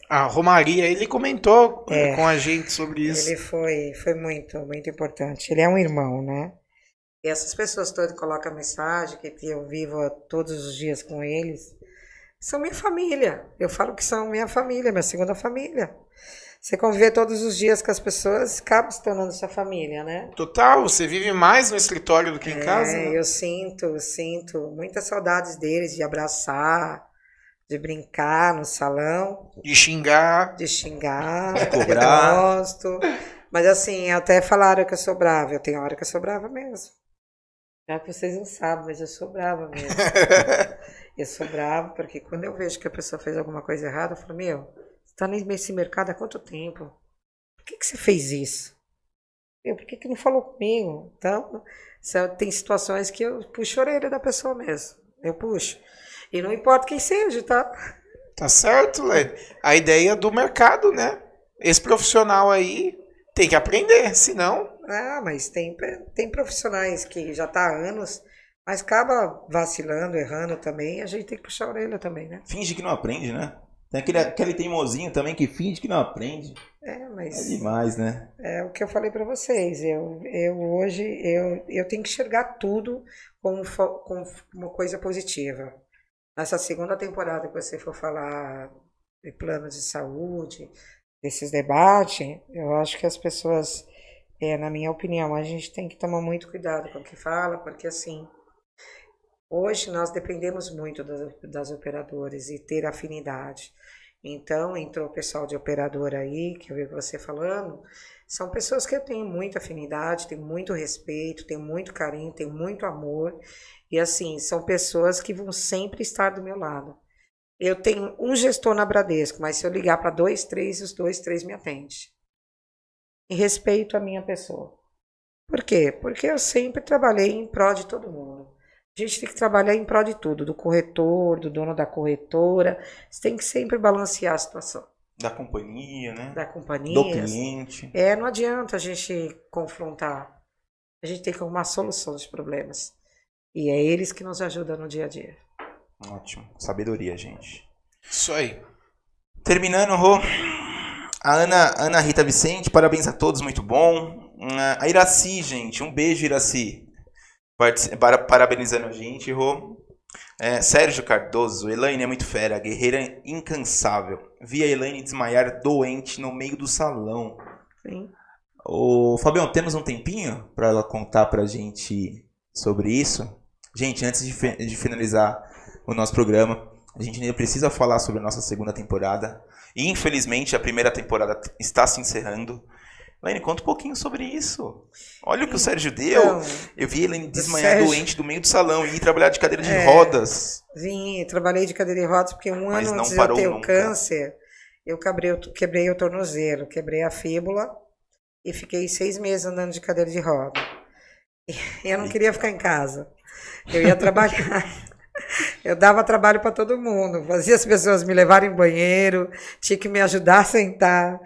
A Romaria, ele comentou é, com a gente sobre isso. Ele foi, foi muito, muito importante. Ele é um irmão, né? E essas pessoas todas que colocam mensagem, que eu vivo todos os dias com eles, são minha família. Eu falo que são minha família, minha segunda família. Você conviver todos os dias com as pessoas, acaba se tornando sua família, né? Total, você vive mais no escritório do que em é, casa. Né? Eu sinto, sinto muitas saudades deles de abraçar, de brincar no salão. De xingar. De xingar. De cobrar. Eu gosto. Mas assim, até falaram que eu sou brava. Eu tenho hora que eu sou brava mesmo. Já que vocês não sabem, mas eu sou brava mesmo. Eu sou bravo porque quando eu vejo que a pessoa fez alguma coisa errada, eu falo, meu, você está nesse mercado há quanto tempo? Por que, que você fez isso? Eu, por que, que não falou comigo? Então, tem situações que eu puxo a orelha da pessoa mesmo. Eu puxo. E não importa quem seja, tá? Tá certo, Lê. A ideia do mercado, né? Esse profissional aí tem que aprender, senão. Ah, mas tem, tem profissionais que já tá há anos mas acaba vacilando, errando também, a gente tem que puxar a orelha também, né? Finge que não aprende, né? Tem aquele, aquele teimosinho também que finge que não aprende. É, mas. É demais, né? É o que eu falei para vocês. Eu, eu hoje eu, eu tenho que enxergar tudo como, como uma coisa positiva. Nessa segunda temporada que você for falar de planos de saúde, desses debates, eu acho que as pessoas, é, na minha opinião, a gente tem que tomar muito cuidado com o que fala, porque assim Hoje nós dependemos muito das, das operadoras e ter afinidade. Então, entrou o pessoal de operadora aí, que eu vi você falando, são pessoas que eu tenho muita afinidade, tenho muito respeito, tenho muito carinho, tenho muito amor. E assim, são pessoas que vão sempre estar do meu lado. Eu tenho um gestor na Bradesco, mas se eu ligar para dois, três, os dois, três me atendem. E respeito a minha pessoa. Por quê? Porque eu sempre trabalhei em prol de todo mundo. A gente tem que trabalhar em prol de tudo, do corretor, do dono da corretora. Você tem que sempre balancear a situação. Da companhia, né? Da companhia. Do cliente. É, não adianta a gente confrontar. A gente tem que arrumar solução dos problemas. E é eles que nos ajudam no dia a dia. Ótimo. Sabedoria, gente. Isso aí. Terminando, Rô. A Ana, Ana Rita Vicente, parabéns a todos, muito bom. A Iraci, gente, um beijo, Iraci parabenizando a gente, Rô. É, Sérgio Cardoso, Elaine é muito fera, guerreira incansável. Vi a Elaine desmaiar doente no meio do salão. Sim. Ô, Fabião, temos um tempinho para ela contar pra gente sobre isso? Gente, antes de, de finalizar o nosso programa, a gente ainda precisa falar sobre a nossa segunda temporada. Infelizmente, a primeira temporada está se encerrando. Elaine, conta um pouquinho sobre isso. Olha o que o Sérgio deu. Então, eu vi Elaine desmanhar Sérgio... doente do meio do salão e ir trabalhar de cadeira de é, rodas. Vim, trabalhei de cadeira de rodas porque um Mas ano antes de eu ter o câncer, eu quebrei, quebrei o tornozelo, quebrei a fíbula e fiquei seis meses andando de cadeira de roda. E eu não queria ficar em casa. Eu ia trabalhar. Eu dava trabalho para todo mundo, fazia as pessoas me levarem em banheiro, tinha que me ajudar a sentar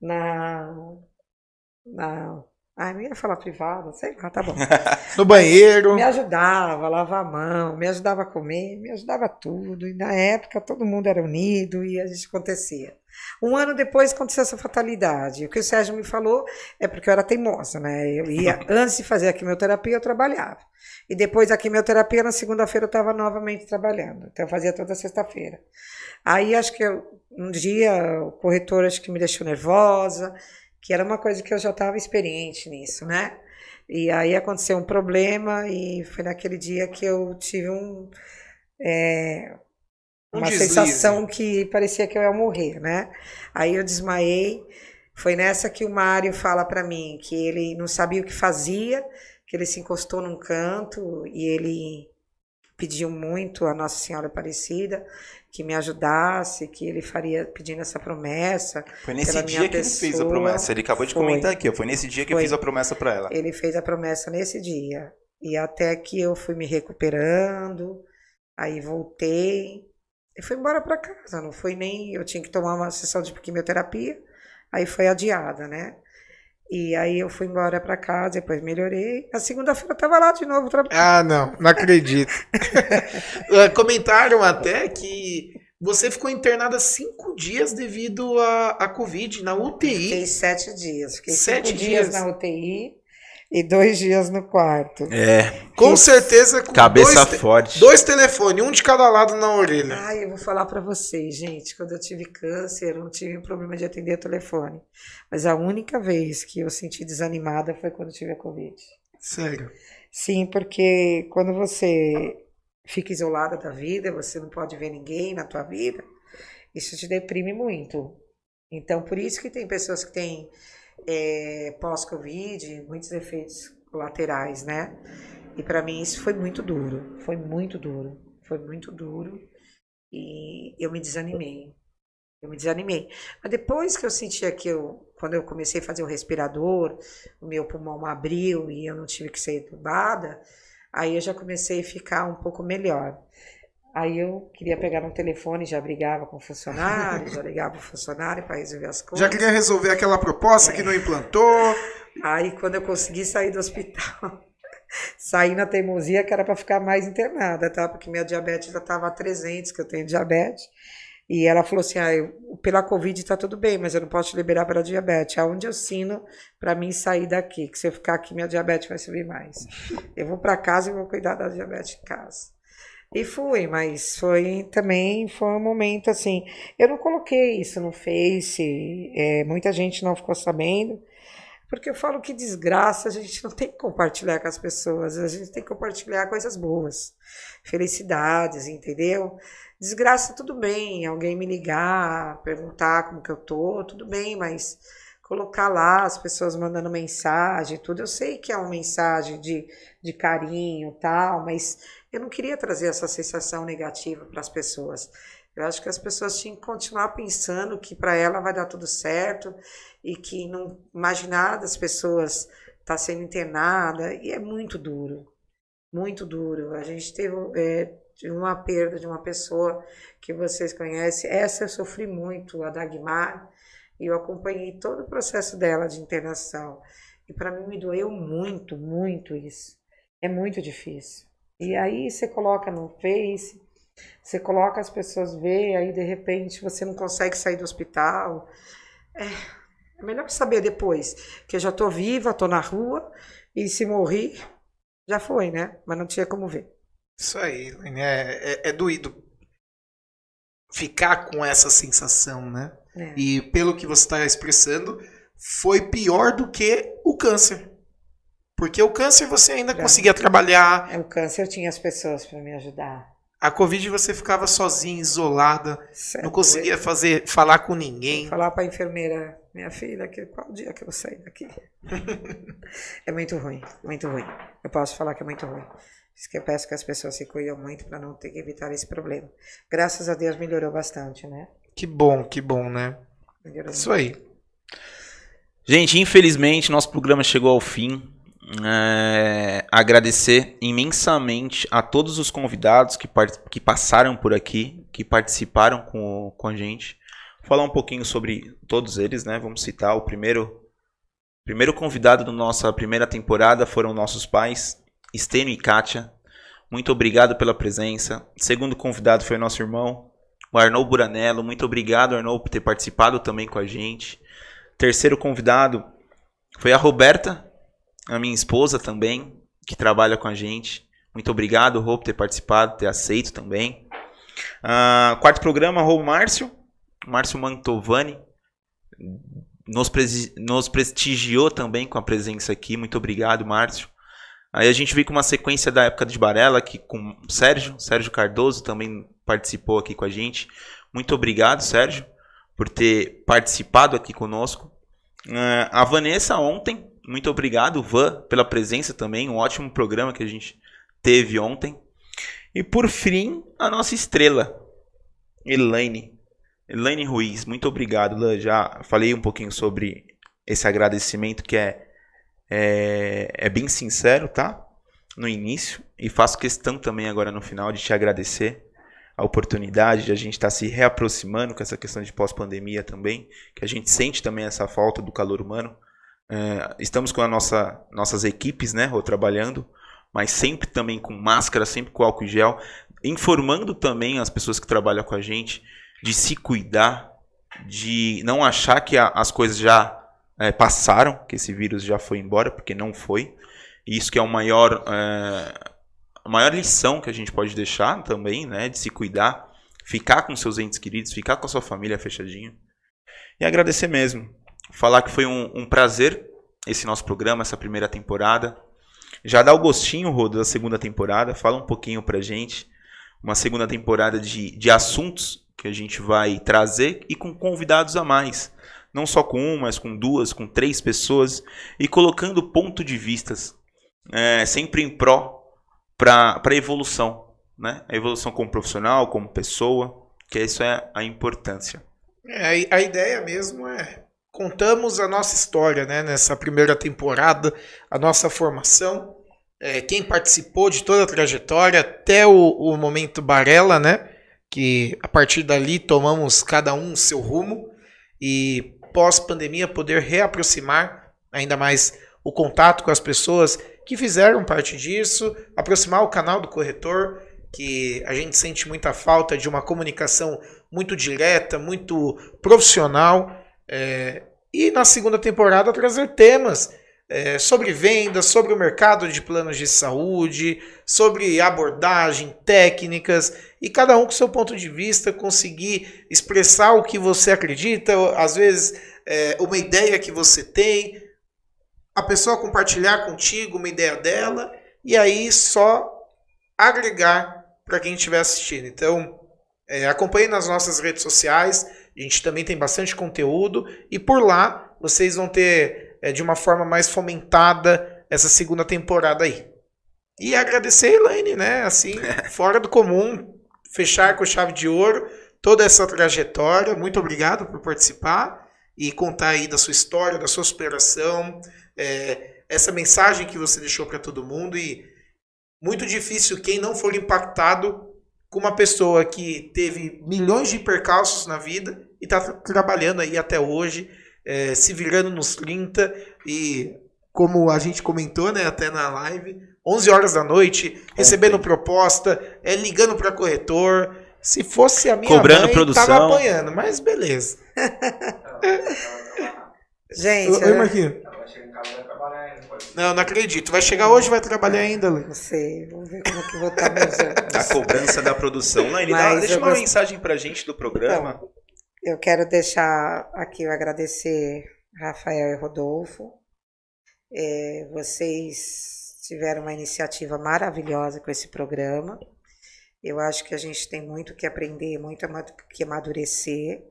na, não. Ah, não ia falar privada, sei lá, tá bom. no banheiro. Me ajudava a lavar a mão, me ajudava a comer, me ajudava tudo. E na época todo mundo era unido e a gente acontecia. Um ano depois aconteceu essa fatalidade. O que o Sérgio me falou é porque eu era teimosa, né? Eu ia, antes de fazer a quimioterapia, eu trabalhava. E depois da quimioterapia, na segunda-feira, eu estava novamente trabalhando. Então eu fazia toda sexta-feira. Aí acho que eu, um dia o corretor acho que me deixou nervosa que era uma coisa que eu já estava experiente nisso, né? E aí aconteceu um problema e foi naquele dia que eu tive um é, uma um sensação que parecia que eu ia morrer, né? Aí eu desmaiei. Foi nessa que o Mário fala para mim que ele não sabia o que fazia, que ele se encostou num canto e ele pediu muito a Nossa Senhora Aparecida que me ajudasse, que ele faria pedindo essa promessa. Foi nesse dia que pessoa. ele fez a promessa. Ele acabou de foi. comentar aqui, foi nesse dia que foi. eu fiz a promessa para ela. Ele fez a promessa nesse dia. E até que eu fui me recuperando, aí voltei e fui embora para casa. Não foi nem. Eu tinha que tomar uma sessão de quimioterapia, aí foi adiada, né? E aí eu fui embora para casa, depois melhorei. Na segunda-feira eu tava lá de novo trabalhando. Ah, não, não acredito. É, comentaram até que você ficou internada cinco dias devido à, à Covid na UTI. Fiquei sete dias. Fiquei sete cinco dias. dias na UTI e dois dias no quarto. É. Com certeza. Com Cabeça dois, forte. Dois telefones, um de cada lado na orelha. Ai, eu vou falar para vocês, gente. Quando eu tive câncer, eu não tive problema de atender o telefone. Mas a única vez que eu senti desanimada foi quando eu tive a Covid. Sério? Sim, porque quando você fica isolada da vida, você não pode ver ninguém na tua vida, isso te deprime muito. Então, por isso que tem pessoas que têm é, pós-Covid, muitos efeitos colaterais, né? E para mim isso foi muito duro, foi muito duro, foi muito duro e eu me desanimei. Eu me desanimei. Mas depois que eu sentia que eu, quando eu comecei a fazer o respirador, o meu pulmão abriu e eu não tive que ser entubada, aí eu já comecei a ficar um pouco melhor. Aí eu queria pegar no telefone, já brigava com o funcionário, já ligava o funcionário para resolver as coisas. Já queria resolver aquela proposta é. que não implantou. Aí quando eu consegui sair do hospital, saí na teimosia que era para ficar mais internada, tá? Porque minha diabetes já estava a 300, que eu tenho diabetes. E ela falou assim: ah, eu, pela Covid está tudo bem, mas eu não posso te liberar pela diabetes. Aonde eu assino para mim sair daqui? Que se eu ficar aqui, minha diabetes vai subir mais. Eu vou para casa e vou cuidar da diabetes em casa. E fui, mas foi também foi um momento assim. Eu não coloquei isso no Face, é, muita gente não ficou sabendo, porque eu falo que desgraça a gente não tem que compartilhar com as pessoas, a gente tem que compartilhar coisas boas, felicidades, entendeu? Desgraça, tudo bem, alguém me ligar, perguntar como que eu tô, tudo bem, mas colocar lá as pessoas mandando mensagem, tudo, eu sei que é uma mensagem de, de carinho tal, mas eu não queria trazer essa sensação negativa para as pessoas. Eu acho que as pessoas tinham que continuar pensando que para ela vai dar tudo certo e que não imaginar das pessoas estar tá sendo internada e é muito duro, muito duro. A gente teve é, uma perda de uma pessoa que vocês conhecem. Essa eu sofri muito, a Dagmar, e eu acompanhei todo o processo dela de internação. E para mim me doeu muito, muito isso. É muito difícil. E aí você coloca no Face, você coloca as pessoas ver, aí de repente você não consegue sair do hospital. É, é melhor saber depois que eu já tô viva, tô na rua e se morri, já foi, né? Mas não tinha como ver. Isso aí, né? É, é doído ficar com essa sensação, né? É. E pelo que você está expressando, foi pior do que o câncer. Porque o câncer você ainda pra... conseguia trabalhar. É, o câncer eu tinha as pessoas para me ajudar. A Covid você ficava sozinha, isolada, certo. não conseguia fazer, falar com ninguém. Falar para a enfermeira, minha filha, que, qual dia que eu vou sair daqui? é muito ruim, muito ruim. Eu posso falar que é muito ruim. Isso que eu peço que as pessoas se cuidem muito para não ter que evitar esse problema. Graças a Deus melhorou bastante, né? Que bom, que bom, né? Melhorou Isso muito. aí. Gente, infelizmente nosso programa chegou ao fim é, agradecer imensamente a todos os convidados que, que passaram por aqui, que participaram com, com a gente. Vou falar um pouquinho sobre todos eles, né? Vamos citar o primeiro primeiro convidado da nossa primeira temporada foram nossos pais, Estênio e Kátia. Muito obrigado pela presença. Segundo convidado foi nosso irmão, o Buranello. Muito obrigado, Arnoldo, por ter participado também com a gente. Terceiro convidado foi a Roberta, a minha esposa também, que trabalha com a gente. Muito obrigado, Rô, por ter participado, ter aceito também. Uh, quarto programa, Rô Márcio, Márcio Mantovani, nos, nos prestigiou também com a presença aqui. Muito obrigado, Márcio. Aí a gente veio com uma sequência da época de Barela, que com Sérgio, Sérgio Cardoso também participou aqui com a gente. Muito obrigado, Sérgio, por ter participado aqui conosco. Uh, a Vanessa ontem, muito obrigado, Van, pela presença também. Um ótimo programa que a gente teve ontem. E por fim, a nossa estrela, Elaine. Elaine Ruiz, muito obrigado, Lan. Já falei um pouquinho sobre esse agradecimento que é, é, é bem sincero, tá? No início. E faço questão também agora no final de te agradecer a oportunidade de a gente estar tá se reaproximando com essa questão de pós-pandemia também, que a gente sente também essa falta do calor humano. É, estamos com a nossa, nossas equipes, né, trabalhando, mas sempre também com máscara, sempre com álcool gel, informando também as pessoas que trabalham com a gente de se cuidar, de não achar que a, as coisas já é, passaram, que esse vírus já foi embora, porque não foi. E isso que é o maior, é, a maior lição que a gente pode deixar também, né, de se cuidar, ficar com seus entes queridos, ficar com a sua família fechadinho. E agradecer mesmo. Falar que foi um, um prazer esse nosso programa, essa primeira temporada. Já dá o gostinho, Rodo, da segunda temporada. Fala um pouquinho pra gente. Uma segunda temporada de, de assuntos que a gente vai trazer e com convidados a mais. Não só com um, mas com duas, com três pessoas. E colocando ponto de vistas. É, sempre em pró para a evolução. Né? A evolução como profissional, como pessoa. Que isso é a importância. É, a ideia mesmo é contamos a nossa história né, nessa primeira temporada, a nossa formação, é, quem participou de toda a trajetória até o, o momento Barela, né? Que a partir dali tomamos cada um seu rumo e pós-pandemia poder reaproximar ainda mais o contato com as pessoas que fizeram parte disso, aproximar o canal do corretor, que a gente sente muita falta de uma comunicação muito direta, muito profissional é, e na segunda temporada trazer temas é, sobre vendas, sobre o mercado de planos de saúde, sobre abordagem, técnicas, e cada um com seu ponto de vista conseguir expressar o que você acredita, às vezes é, uma ideia que você tem, a pessoa compartilhar contigo uma ideia dela, e aí só agregar para quem estiver assistindo. Então, é, acompanhe nas nossas redes sociais. A gente também tem bastante conteúdo e por lá vocês vão ter é, de uma forma mais fomentada essa segunda temporada aí. E agradecer a Elaine, né? Assim, fora do comum, fechar com chave de ouro toda essa trajetória. Muito obrigado por participar e contar aí da sua história, da sua superação, é, essa mensagem que você deixou para todo mundo e muito difícil quem não for impactado com uma pessoa que teve milhões de percalços na vida e está trabalhando aí até hoje, é, se virando nos 30 e, como a gente comentou né, até na live, 11 horas da noite, recebendo proposta, é, ligando para corretor. Se fosse a minha Cobrando mãe, produção. tava apanhando, mas beleza. Gente, Oi, eu- Não, não acredito. Vai chegar hoje e vai trabalhar ainda, Lu. não sei, vamos ver como que vou estar meus anos. A cobrança da produção. Laine, dá- Mas deixa eu uma gost- mensagem pra gente do programa. Eu quero deixar aqui eu agradecer Rafael e Rodolfo. É, vocês tiveram uma iniciativa maravilhosa com esse programa. Eu acho que a gente tem muito que aprender, muito que amadurecer.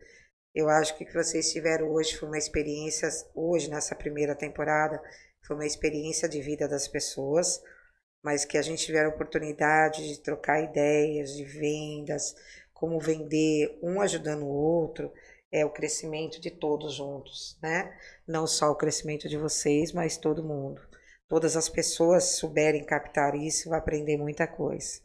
Eu acho que o que vocês tiveram hoje foi uma experiência, hoje nessa primeira temporada, foi uma experiência de vida das pessoas, mas que a gente tiver a oportunidade de trocar ideias, de vendas, como vender, um ajudando o outro, é o crescimento de todos juntos, né? Não só o crescimento de vocês, mas todo mundo. Todas as pessoas souberem captar isso, vai aprender muita coisa.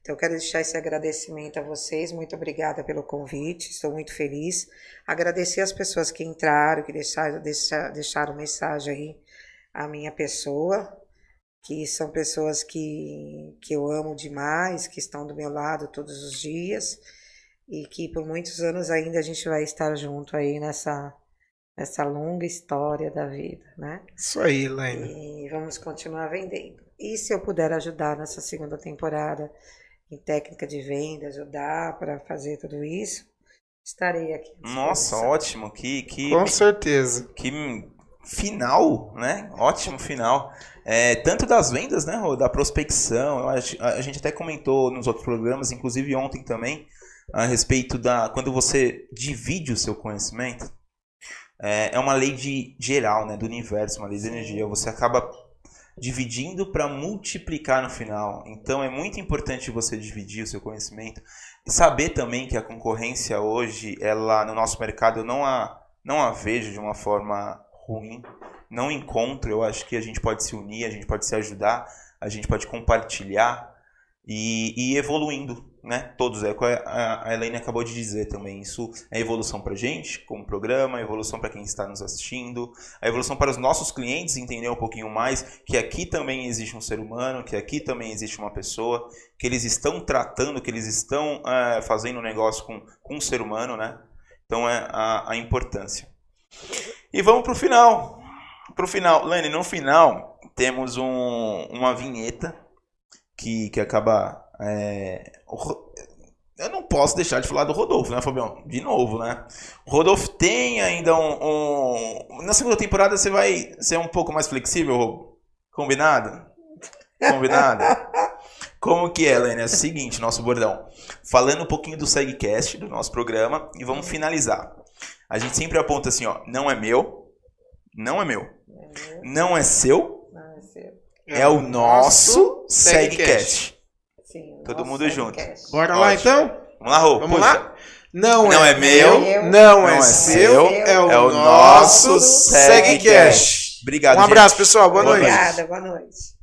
Então, eu quero deixar esse agradecimento a vocês. Muito obrigada pelo convite, estou muito feliz. Agradecer as pessoas que entraram, que deixaram, deixaram, deixaram mensagem aí à minha pessoa, que são pessoas que, que eu amo demais, que estão do meu lado todos os dias e que por muitos anos ainda a gente vai estar junto aí nessa, nessa longa história da vida, né? Isso aí, Elaine. E vamos continuar vendendo. E se eu puder ajudar nessa segunda temporada em técnica de venda, ajudar para fazer tudo isso, estarei aqui. Nossa, ótimo. Que, que, Com certeza. que final, né? Ótimo final. É, tanto das vendas, né, Rô, da prospecção. eu acho- a, a gente até comentou nos outros programas, inclusive ontem também, a respeito da quando você divide o seu conhecimento. É, é uma lei de geral, né, do universo, uma lei de energia. Você acaba dividindo para multiplicar no final. Então é muito importante você dividir o seu conhecimento e saber também que a concorrência hoje, ela no nosso mercado eu não a não a vejo de uma forma ruim. Não encontro, eu acho que a gente pode se unir, a gente pode se ajudar, a gente pode compartilhar e, e evoluindo, né? Todos, é o que a, a Elaine acabou de dizer também. Isso é evolução pra gente, como programa, evolução para quem está nos assistindo, a evolução para os nossos clientes entender um pouquinho mais que aqui também existe um ser humano, que aqui também existe uma pessoa, que eles estão tratando, que eles estão eh, fazendo um negócio com, com um ser humano, né? Então é a, a importância. E vamos pro final. Pro final. Lene, no final temos um- uma vinheta que, que acaba. é, eu não posso deixar de falar do Rodolfo, né, Fabião? De novo, né? O Rodolfo tem ainda um, um- Na segunda temporada você vai ser um pouco mais flexível, Rô? Combinado? Combinado? Como que é, Lene? É o seguinte, nosso bordão. Falando um pouquinho do SegCast, do nosso programa, e vamos finalizar. A gente sempre aponta assim, ó, não é meu, não é meu, não é seu, É, o nosso SegCast. Sim, Todo nosso mundo junto. podcast. Bora lá Ótimo. então? Vamos lá, Rô. Vamos puxa. lá? Não, Não é meu, não, não é, é seu, é o, é o nosso SegCast. Obrigado, Um gente. abraço, pessoal. Boa, Boa noite. Obrigada, boa noite.